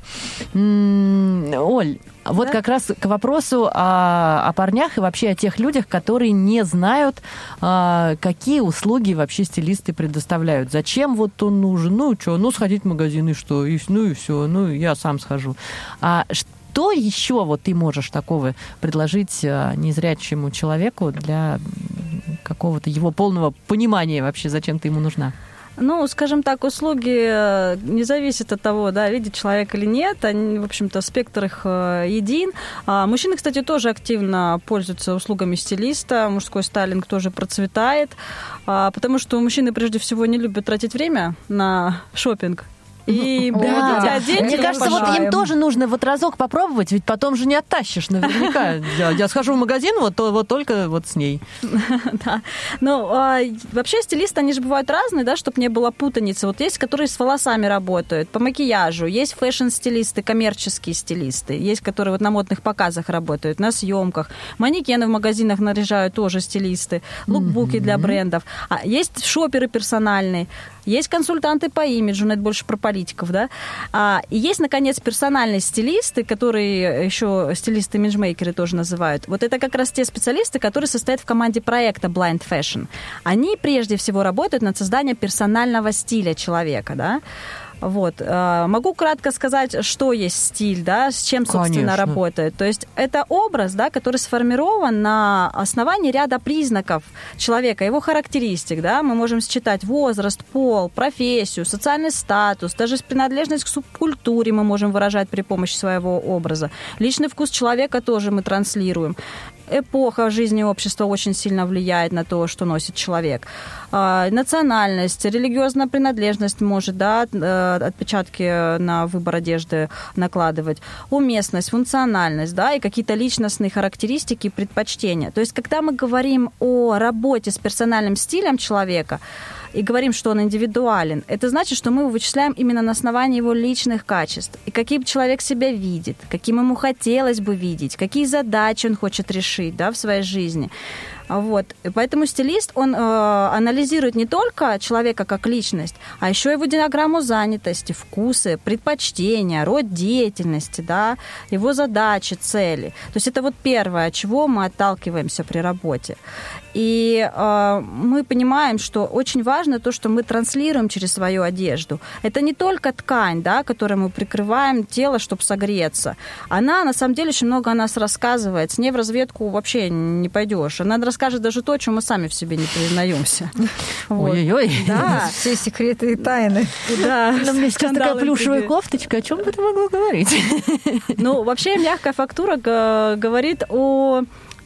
М, Оль, вот как раз к вопросу о, о парнях и вообще о тех людях, которые не знают, а, какие услуги вообще стилисты предоставляют. Зачем вот он нужен? Ну, что, ну, сходить в магазин и что? И, ну, и все, ну, я сам схожу. А что еще вот ты можешь такого предложить а, незрячему человеку для какого-то его полного понимания вообще, зачем ты ему нужна? Ну, скажем так, услуги э, не зависят от того, да, видит человек или нет. Они, в общем-то, спектр их э, един. А мужчины, кстати, тоже активно пользуются услугами стилиста. Мужской стайлинг тоже процветает. А, потому что мужчины, прежде всего, не любят тратить время на шопинг. И приводить одеть Мне кажется, вот им тоже нужно вот разок попробовать, ведь потом же не оттащишь наверняка. (laughs) Я, схожу в магазин, вот только вот с ней. (laughs) Да. Ну, а, вообще стилисты, они же бывают разные, да, чтобы не было путаницы. Вот есть, которые с волосами работают, по макияжу, есть фэшн-стилисты, коммерческие стилисты, есть, которые вот на модных показах работают, на съемках. Манекены в магазинах наряжают тоже стилисты, лукбуки для брендов. А есть шоперы персональные, есть консультанты по имиджу, но это больше про политиков, да. А, и есть, наконец, персональные стилисты, которые еще стилисты-имиджмейкеры тоже называют. Вот это как раз те специалисты, которые состоят в команде проекта Blind Fashion. Они прежде всего работают над созданием персонального стиля человека, да. Вот. э, Могу кратко сказать, что есть стиль, да, с чем, собственно, Конечно. работает. То есть это образ, да, который сформирован на основании ряда признаков человека, его характеристик, да. Мы можем считать возраст, пол, профессию, социальный статус, даже принадлежность к субкультуре мы можем выражать при помощи своего образа. Личный вкус человека тоже мы транслируем. Эпоха жизни общества очень сильно влияет на то, что носит человек. А, Национальность, религиозная принадлежность может да, э, отпечатки на выбор одежды накладывать. Уместность, функциональность, да, и какие-то личностные характеристики и предпочтения. То есть, когда мы говорим о работе с персональным стилем человека, и говорим, что он индивидуален, это значит, что мы его вычисляем именно на основании его личных качеств. И каким человек себя видит, каким ему хотелось бы видеть, какие задачи он хочет решить да, в своей жизни. Вот. И поэтому стилист, он э, анализирует не только человека как личность, а еще его диаграмму занятости, вкусы, предпочтения, род деятельности, да, его задачи, цели. То есть это вот первое, от чего мы отталкиваемся при работе. И э, мы понимаем, что очень важно то, что мы транслируем через свою одежду. Это не только ткань, да, которой мы прикрываем тело, чтобы согреться. Она, на самом деле, очень много о нас рассказывает. С ней в разведку вообще не пойдешь. Она расскажет даже то, о чем мы сами в себе не признаемся. (laughs) Ой-ой-ой. Да, (laughs) Все секреты и тайны. да. У меня сейчас такая плюшевая кофточка. О чем бы ты могла говорить? Ну, вообще мягкая фактура г- говорит о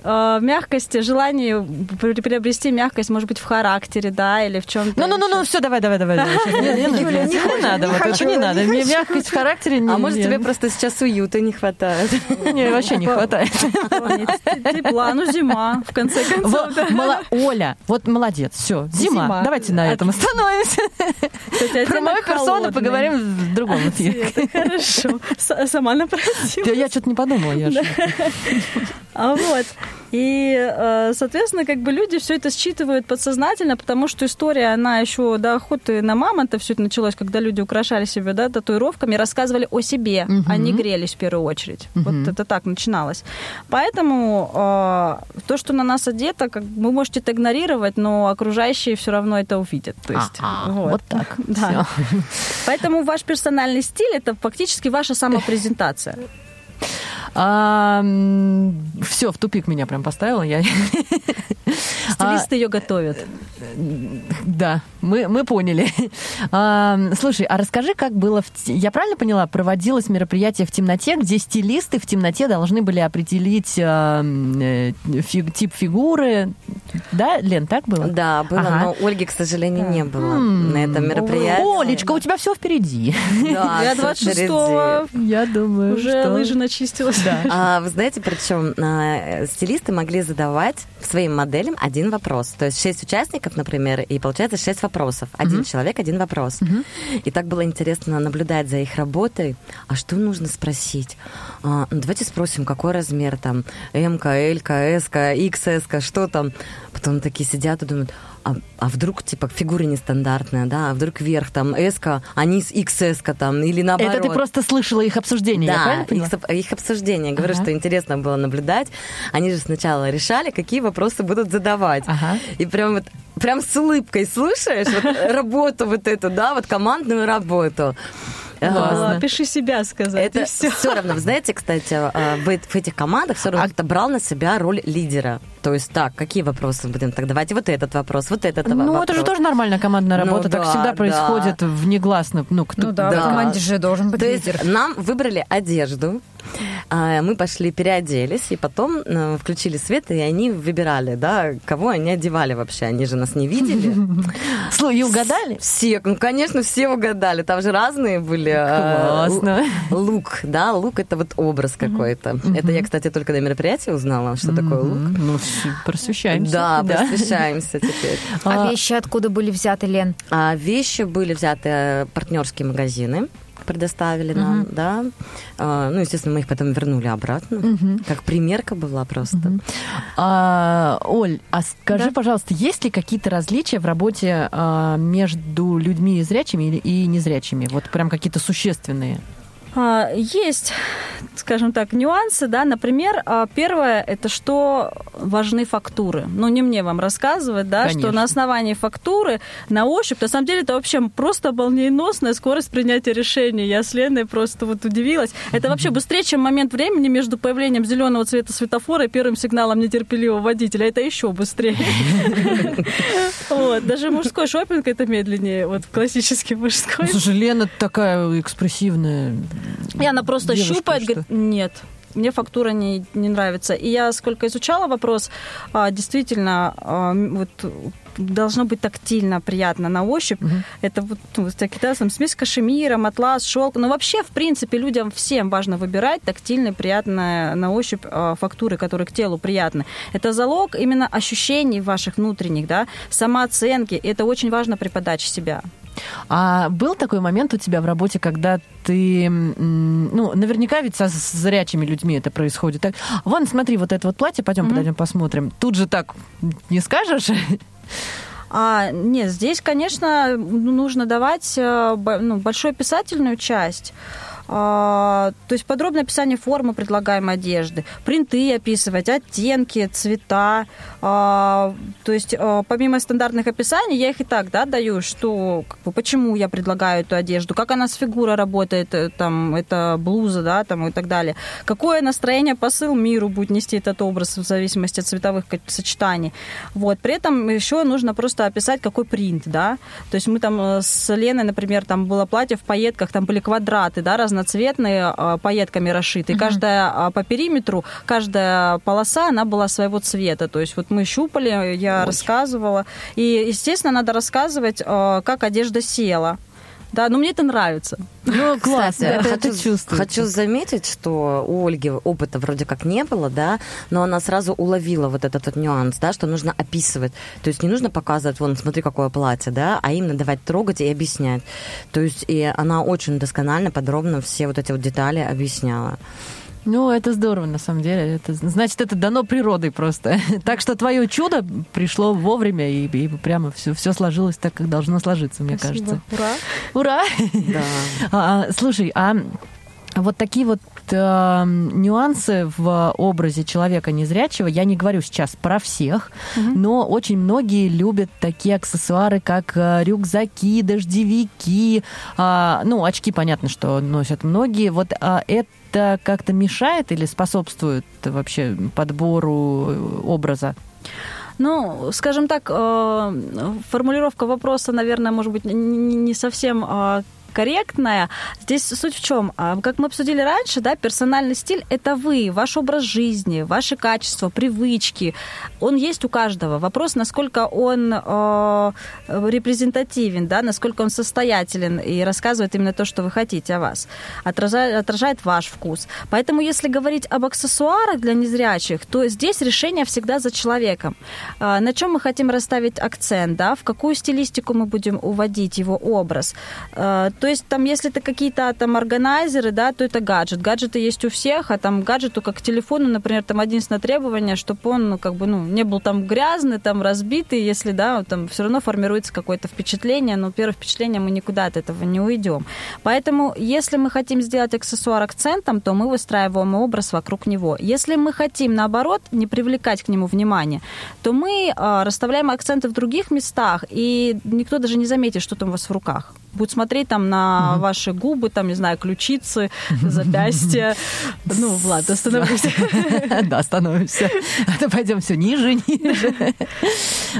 э, мягкости, желании при- приобрести мягкость, может быть, в характере, да, или в чем-то. Ну-ну-ну, все, давай, давай, давай. давай. Щас, не- не надо. Не надо, вот это не надо. Мне Мягкость в характере не... А может, тебе просто сейчас уюта не хватает? Не, вообще не хватает. Тепла, ну зима, в конце концов. Оля, вот молодец, все, зима. Давайте на этом остановимся. Кстати, Про мою персону поговорим в другом эфире. Цвета, Хорошо. Сама напросила. Да Я что-то не подумала, я же- А вот. И, э, соответственно, как бы люди все это считывают подсознательно, потому что история, она еще до охоты на мамонта все это началось, когда люди украшали себя да, татуировками, рассказывали о себе, Мгм. они грелись в первую очередь. Мгм. Вот это так начиналось. Поэтому э, то, что на нас одето, как, вы можете это игнорировать, но окружающие все равно это увидят. То есть, А, вот так. (laughs) Да. Поэтому ваш персональный стиль это фактически ваша самопрезентация. Все, в тупик меня прям поставила. Я... Стилисты ее готовят. Да, мы, мы поняли. А, слушай, а расскажи, как было... В... Я правильно поняла, проводилось мероприятие в темноте, где стилисты в темноте должны были определить а, э, фи- тип фигуры. Да, Лен, так было? Да, было, Ага. но Ольги, к сожалению, не было М, на этом мероприятии. Олечка, у тебя все впереди. Да, Я всё 26-го впереди. Я думаю, уже что- лыжи начистилась. Да. А, вы знаете, причем а, стилисты могли задавать своим моделям один вопрос. То есть шесть участников, например, и получается шесть вопросов. Один человек, один вопрос. И так было интересно наблюдать за их работой. А что нужно спросить? А, ну, давайте спросим, какой размер там? М, Л, С, XS, что там? Потом такие сидят и думают, а, а вдруг, типа, фигура нестандартная, да? А вдруг вверх там S, а низ XS там, или наоборот. Это ты просто слышала их обсуждение, я Да, их, их обсуждение. Говорю, Ага. что интересно было наблюдать. Они же сначала решали, какие вопросы будут задавать. Ага. И прям вот прям с улыбкой слушаешь вот (laughs) работу вот эту, да, вот командную работу. Классно. Пиши себя сказать, Это все. все равно, вы знаете, кстати, а, в, эт- в этих командах все равно А- кто-то брал на себя роль лидера. То есть, так, какие вопросы будем? Так, давайте вот этот вопрос, вот этот Ну, вопрос. это же тоже нормальная командная Ну работа. так да, всегда да. происходит внегласно. Ну, кто, Ну да, Да. в команде же должен быть То есть лидер. нам выбрали одежду, а, мы пошли переоделись, и потом э, включили свет, и они выбирали, да, кого они одевали вообще. Они же нас не видели. (laughs) Слушай, и угадали? Все, ну, конечно, все угадали. Там же разные были. э, Классно. Лук, да, лук это вот образ какой-то. Это я, кстати, только на мероприятии узнала, что такое лук. Ну, просвещаемся. Да, просвещаемся теперь. А вещи откуда были взяты, Лен? А вещи были взяты э, партнерские магазины предоставили нам, да. А, ну, естественно, мы их потом вернули обратно. Как примерка была просто. А, Оль, а скажи, Да. пожалуйста, есть ли какие-то различия в работе а, между людьми зрячими или- и незрячими? Вот прям какие-то существенные. А, Есть, скажем так, нюансы, да. Например, а, первое это что важны фактуры. Ну, не мне вам рассказывать, да, Конечно. что на основании фактуры на ощупь, на самом деле это вообще просто молниеносная скорость принятия решений. Я с Леной просто вот удивилась. Это вообще быстрее, чем момент времени между появлением зеленого цвета светофора и первым сигналом нетерпеливого водителя. Это еще быстрее. (laughs) Вот. Даже мужской шопинг это медленнее, вот классический мужской. Слушай, Лена такая экспрессивная. И она просто девушка, щупает, что? говорит, нет, мне фактура не, не нравится. И я сколько изучала вопрос, а, действительно, а, вот должно быть тактильно, приятно на ощупь. Это вот ну, да, там, смесь кашемира, атлас, шелк. Но вообще, в принципе, людям всем важно выбирать тактильные, приятные на ощупь а, фактуры, которые к телу приятны. Это залог именно ощущений ваших внутренних, да, самооценки. Это очень важно при подаче себя. А был такой момент у тебя в работе, когда ты, ну, наверняка ведь со зрячими людьми это происходит. Так, вон, смотри, вот это вот платье, пойдем подойдем посмотрим. Тут же так не скажешь? А, нет, здесь, конечно, ну, нужно давать э, ну, большую описательную часть. А, то есть подробное описание формы предлагаемой одежды, принты описывать, оттенки, цвета. А, то есть а, помимо стандартных описаний, я их и так да, даю, что как бы, почему я предлагаю эту одежду, как она с фигурой работает, э, там, это блуза, да, там, и так далее. Какое настроение, посыл миру будет нести этот образ в зависимости от цветовых сочетаний. Вот. При этом еще нужно просто описать, какой принт, да. То есть мы там э, с Леной, например, там было платье в пайетках, там были квадраты, да, разноцветные, э, пайетками расшиты. И каждая а, по периметру, каждая полоса, она была своего цвета. То есть вот мы щупали, я рассказывала. И, естественно, надо рассказывать, э, как одежда села. Да, но мне это нравится. Ну, классно, (laughs) Кстати, это, хочу, это чувствуется. хочу заметить, что у Ольги опыта вроде как не было, да, но она сразу уловила вот этот вот нюанс, да, что нужно описывать. То есть не нужно показывать, вон, смотри, какое платье, да, а именно давать трогать и объяснять. То есть и она очень досконально, подробно все вот эти вот детали объясняла. Ну, это здорово, на самом деле. Это, значит, это дано природой просто. (laughs) Так что твое чудо пришло вовремя, и, и прямо все, все сложилось так, как должно сложиться, мне Спасибо. кажется. Ура! Ура! Да. (laughs) А, слушай, а вот такие вот э, нюансы в образе человека незрячего, я не говорю сейчас про всех, но очень многие любят такие аксессуары, как э, рюкзаки, дождевики, а, ну, очки, понятно, что носят многие. Вот а, это как-то мешает или способствует вообще подбору э, образа? Ну, скажем так, э, формулировка вопроса, наверное, может быть, не не совсем э, корректная. Здесь суть в чем? А, Как мы обсудили раньше, да, персональный стиль – это вы, ваш образ жизни, ваши качества, привычки. Он есть у каждого. Вопрос, насколько он э, репрезентативен, да, насколько он состоятелен и рассказывает именно то, что вы хотите о вас, отражает, отражает ваш вкус. Поэтому, если говорить об аксессуарах для незрячих, то здесь решение всегда за человеком. А, На чем мы хотим расставить акцент, да, в какую стилистику мы будем уводить его образ. А, То есть, там, если это какие-то там органайзеры, да, то это гаджет. Гаджеты есть у всех, а там гаджету, как к телефону, например, там единственное требование, чтобы он, ну, как бы, ну, не был там грязный, там, разбитый, если, да, там все равно формируется какое-то впечатление, но первое впечатление мы никуда от этого не уйдем. Поэтому, если мы хотим сделать аксессуар акцентом, то мы выстраиваем образ вокруг него. Если мы хотим, наоборот, не привлекать к нему внимание, то мы а, расставляем акценты в других местах, и никто даже не заметит, что там у вас в руках. Будет смотреть там на ваши губы, там, не знаю, ключицы, (laughs) запястья. Ну, Влад, остановись. (laughs) Да, становимся. А то пойдем все ниже, ниже.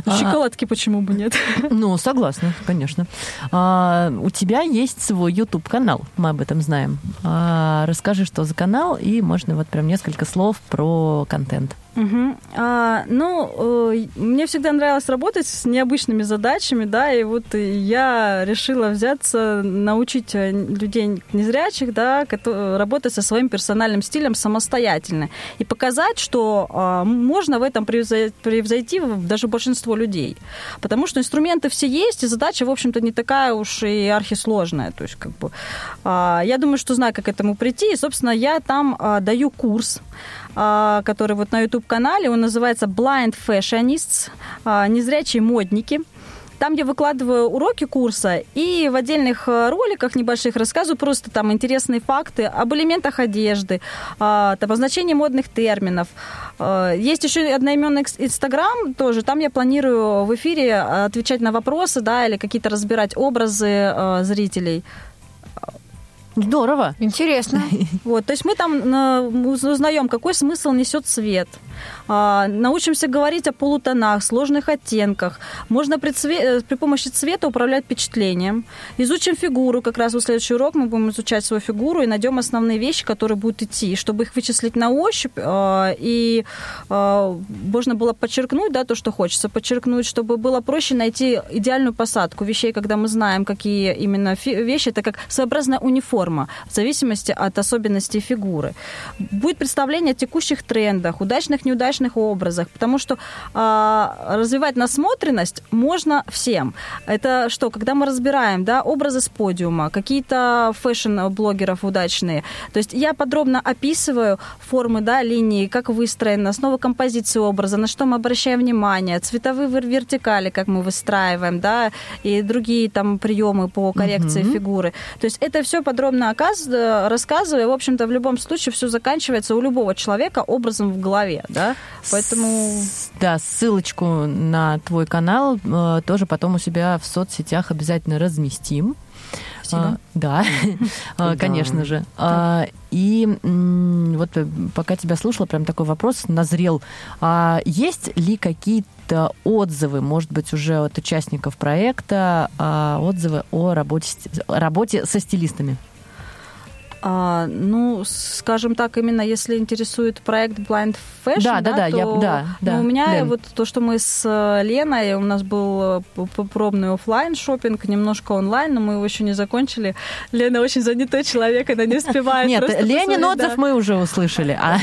Шоколадки почему бы нет? (laughs) Ну, согласна, конечно. А, у тебя есть свой YouTube-канал, мы об этом знаем. А, расскажи, что за канал, и можно вот прям несколько слов про контент. Мгм. А, ну, э, мне всегда нравилось работать с необычными задачами, да, и вот я решила взяться, научить э, людей незрячих, да, работать со своим персональным стилем самостоятельно и показать, что а, можно в этом превзой- превзойти даже большинство людей. Потому что инструменты все есть, и задача, в общем-то, не такая уж и архисложная. То есть, как бы, а, я думаю, что знаю, как к этому прийти, и, собственно, я там а, даю курс, который вот на YouTube-канале, он называется Blind Fashionists, а, незрячие модники. Там я выкладываю уроки курса и в отдельных э, роликах небольших рассказываю просто там интересные факты об элементах одежды, а, там, значении модных терминов. А, Есть еще одноименный Инстаграм тоже. Там я планирую в эфире отвечать на вопросы, да, или какие-то разбирать образы зрителей. Здорово. Интересно. (laughs) Вот, то есть мы там э, узнаем, какой смысл несет цвет. А, научимся говорить о полутонах, сложных оттенках. Можно при, цве- э, при помощи цвета управлять впечатлением. Изучим фигуру. Как раз в следующий урок мы будем изучать свою фигуру и найдем основные вещи, которые будут идти, чтобы их вычислить на ощупь. э, и э, можно было подчеркнуть да, то, что хочется подчеркнуть, чтобы было проще найти идеальную посадку вещей, когда мы знаем, какие именно вещи. Это как своеобразная униформа в зависимости от особенностей фигуры. Будет представление о текущих трендах, удачных, неудачных образах, потому что а, развивать насмотренность можно всем. Это что, когда мы разбираем да, образы с подиума, какие-то fashion-блогеров удачные, то есть я подробно описываю формы, да, линии, как выстроена, основа композиции образа, на что мы обращаем внимание, цветовые вер- вертикали, как мы выстраиваем, да, и другие там приемы по коррекции фигуры. То есть это все подробно оказ- рассказываю. В общем-то, в любом случае все заканчивается у любого человека образом в голове, да. Поэтому Да, ссылочку на твой канал э, тоже потом у себя в соцсетях обязательно разместим. Спасибо. А, да, (laughs) (laughs) А, конечно же. А, И м, вот э, пока тебя слушала, прям такой вопрос назрел. А Есть ли какие-то отзывы, может быть, уже от участников проекта, а, отзывы о работе, работе со стилистами? А, ну, скажем так, именно если интересует проект Blind Fashion, Да, да, да, то, я- да, ну, да, у меня Лен. вот то, что мы с э, Леной, у нас был э, п- п- пробный оффлайн шопинг, немножко онлайн, но мы его еще не закончили. Лена очень занятой человек, она не успевает. Нет, Ленин отзыв да. мы уже услышали, а,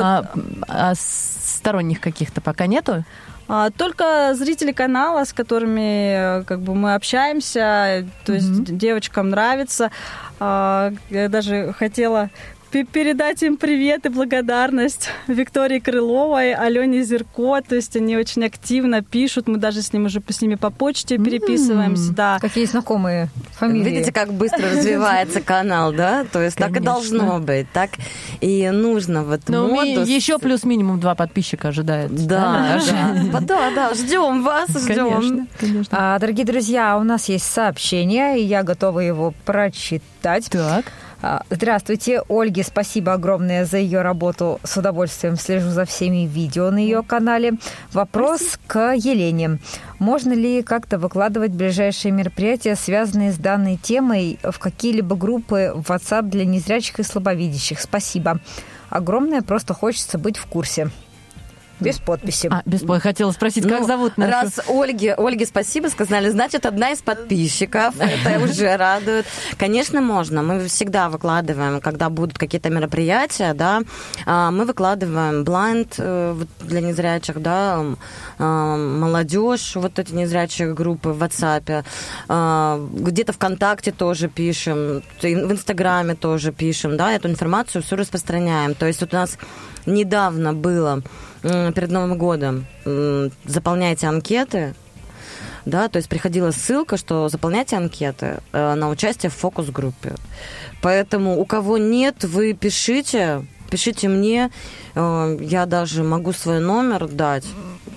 а, а сторонних каких-то пока нету? А, Только зрители канала, с которыми э, как бы мы общаемся, то есть девочкам нравится. А, Я даже хотела передать им привет и благодарность Виктории Крыловой, Алене Зерко. То есть они очень активно пишут. Мы даже с ним уже с ними по почте переписываемся. Да. Какие знакомые фамилии. Видите, как быстро развивается (laughs) канал, да? То есть так и должно быть, так и нужно в этом Но моду. еще плюс минимум два подписчика ожидается. Да, да, да, (laughs) да, ждем вас, ждем. Конечно, конечно. А, дорогие друзья, у нас есть сообщение, и я готова его прочитать. Так. А, Здравствуйте, Ольге спасибо огромное за ее работу. С удовольствием слежу за всеми видео на ее канале. Вопрос к Елене. Можно ли как-то выкладывать ближайшие мероприятия, связанные с данной темой, в какие-либо группы в WhatsApp для незрячих и слабовидящих? Спасибо. Огромное, просто хочется быть в курсе. Без подписи. А, бесплатно. Хотела спросить, как Ну, зовут нашу? Раз Ольге, Ольге спасибо сказали, значит, одна из подписчиков. Это уже радует. Конечно, можно. Мы всегда выкладываем, когда будут какие-то мероприятия, да, а, мы выкладываем блайнд э, для незрячих, да, а, молодежь, вот эти незрячие группы в WhatsApp, а, где-то ВКонтакте тоже пишем, в Инстаграме тоже пишем, да, эту информацию все распространяем. То есть вот у нас недавно было перед Новым годом заполняйте анкеты, да, то есть приходила ссылка, что заполняйте анкеты э, на участие в фокус-группе. Поэтому у кого нет, вы пишите, пишите мне, э, я даже могу свой номер дать.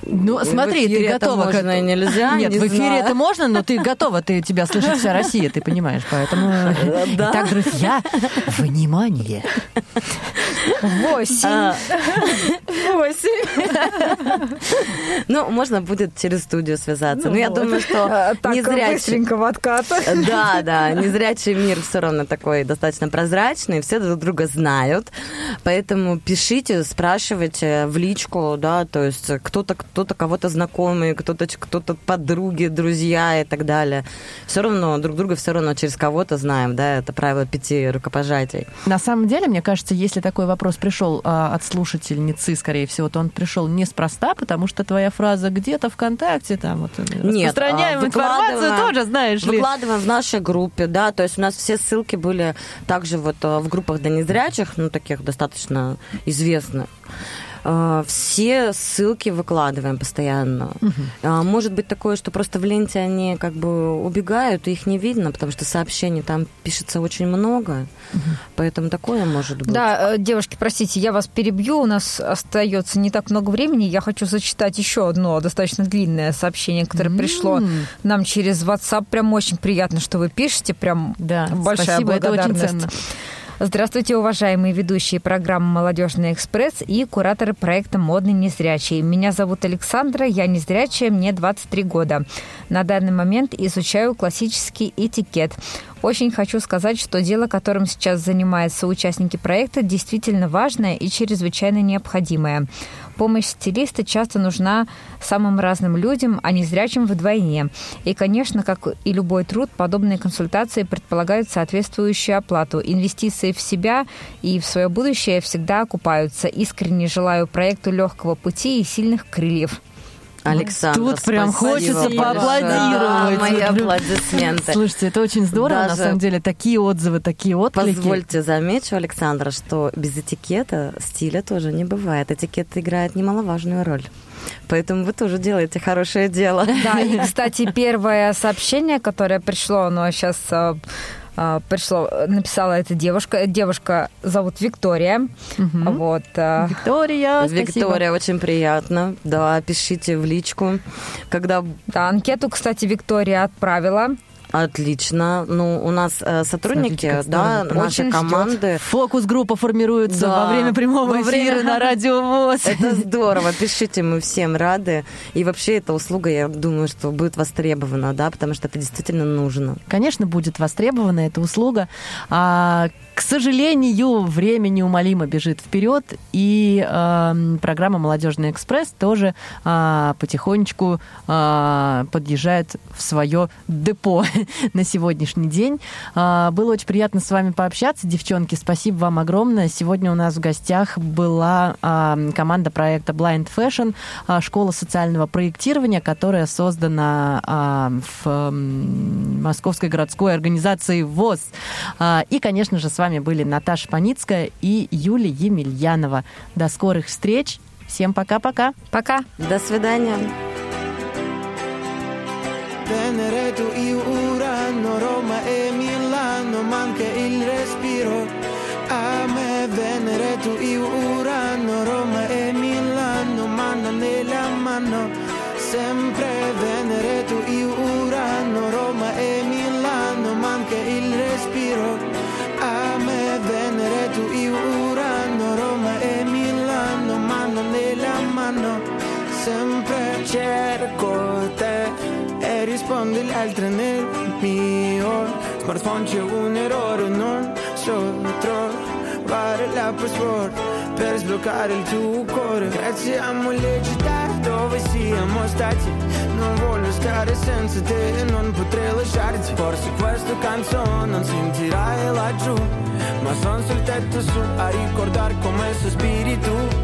Ну, смотри, ты это готова к можно нельзя, Нет, не в эфире знаю. это можно, но ты готова, ты тебя слышит вся Россия, ты понимаешь, поэтому... (laughs) да. Итак, друзья, внимание. Восемь. А, Ну, можно будет через студию связаться. Ну, я думаю, что А, Так, незрячий... быстренько в откат. Да, да, незрячий мир все равно такой достаточно прозрачный, все друг друга знают, поэтому пишите, спрашивайте в личку, да, то есть кто-то, кто-то кого-то знакомый, кто-то, кто-то подруги, друзья и так далее. Все равно друг друга все равно через кого-то знаем, да, это правило пяти рукопожатий. На самом деле, мне кажется, если такой вопрос пришел а, от слушательницы, скорее всего, то он пришел неспроста, потому что твоя фраза где-то ВКонтакте, там вот э, Нет, распространяем а, информацию тоже, знаешь ли. Выкладываем в нашей группе, да, то есть у нас все ссылки были также вот э, в группах для незрячих, ну, таких достаточно известных. Э, Все ссылки выкладываем постоянно. А, Может быть такое, что просто в ленте они как бы убегают, и их не видно, потому что сообщений там пишется очень много. Поэтому такое может быть. Да, э, девушки, простите, я вас перебью. У нас остается не так много времени. Я хочу зачитать еще одно достаточно длинное сообщение, которое пришло нам через WhatsApp. Прям очень приятно, что вы пишете. Прям Да, большая спасибо, это очень благодарность. ценно. Здравствуйте, уважаемые ведущие программы «Молодежный экспресс» и кураторы проекта «Модный незрячий». Меня зовут Александра, я незрячая, мне 23 года. На данный момент изучаю классический этикет. Очень хочу сказать, что дело, которым сейчас занимаются участники проекта, действительно важное и чрезвычайно необходимое. Помощь стилиста часто нужна самым разным людям, а незрячим вдвойне. И, конечно, как и любой труд, подобные консультации предполагают соответствующую оплату. Инвестиции в себя и в свое будущее всегда окупаются. Искренне желаю проекту легкого пути и сильных крыльев. Александр, Тут прям спасибо хочется большое. поаплодировать. Да, мои аплодисменты. Слушайте, это очень здорово, на Даже- самом деле, такие отзывы, такие отклики. Позвольте замечу, Александра, что без этикета стиля тоже не бывает. Этикет играет немаловажную роль. Поэтому вы тоже делаете хорошее дело. Да, и, кстати, первое сообщение, которое пришло, оно сейчас пришло, написала эта девушка. Девушка зовут Виктория. Вот. а, Виктория, спасибо. Виктория, очень приятно. Да, пишите в личку. Когда Да, анкету, кстати, Виктория отправила. Отлично. Ну, у нас э, сотрудники, Смотрите, да, ждёт. команды. Фокус-группа формируется Да, во время прямого во эфира время- на радио ВОЗ. Это (laughs) здорово, пишите, мы всем рады. И вообще эта услуга, я думаю, что будет востребована, да, потому что это действительно нужно. Конечно, будет востребована эта услуга. А, к сожалению, время неумолимо бежит вперед, и эм, программа «Молодежный экспресс» тоже а, потихонечку а, подъезжает в свое депо. (laughs) на сегодняшний день. А, Было очень приятно с вами пообщаться, девчонки. Спасибо вам огромное. Сегодня у нас в гостях была а, команда проекта Blind Fashion, а, школа социального проектирования, которая создана в Московской городской организации ВОЗ. И, конечно же, с вами были Наташа Паницкая и Юлия Емельянова. До скорых встреч. Всем пока-пока. Пока. До свидания. Venereto, io Urano, Roma e Milano, manca il respiro. A me Venereto, io Urano, Roma e Milano, mano nella mano. Sempre Venereto, io Urano, Roma e Milano, manca il respiro. A me Venereto, io Urano, Roma e Milano, mano nella mano. Sempre cerco e rispondi le altre nel mio smartphone c'è un errore non so trovare la password per sbloccare il tuo cuore. Grazie a città dove siamo stati non voglio stare senza te e non potrei lasciarti. Forse questa canzone non sentirai laggiù ma sono sul tetto su a ricordare come sospiri tu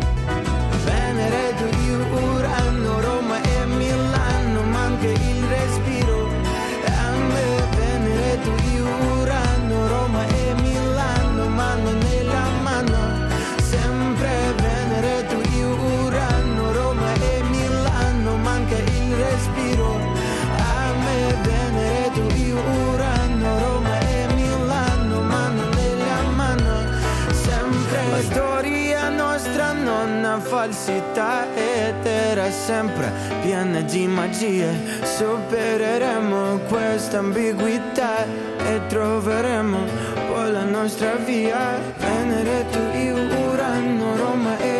falsità ed era sempre piena di magie. Supereremo questa ambiguità e troveremo poi la nostra via. Venere, tu, io, Urano, Roma e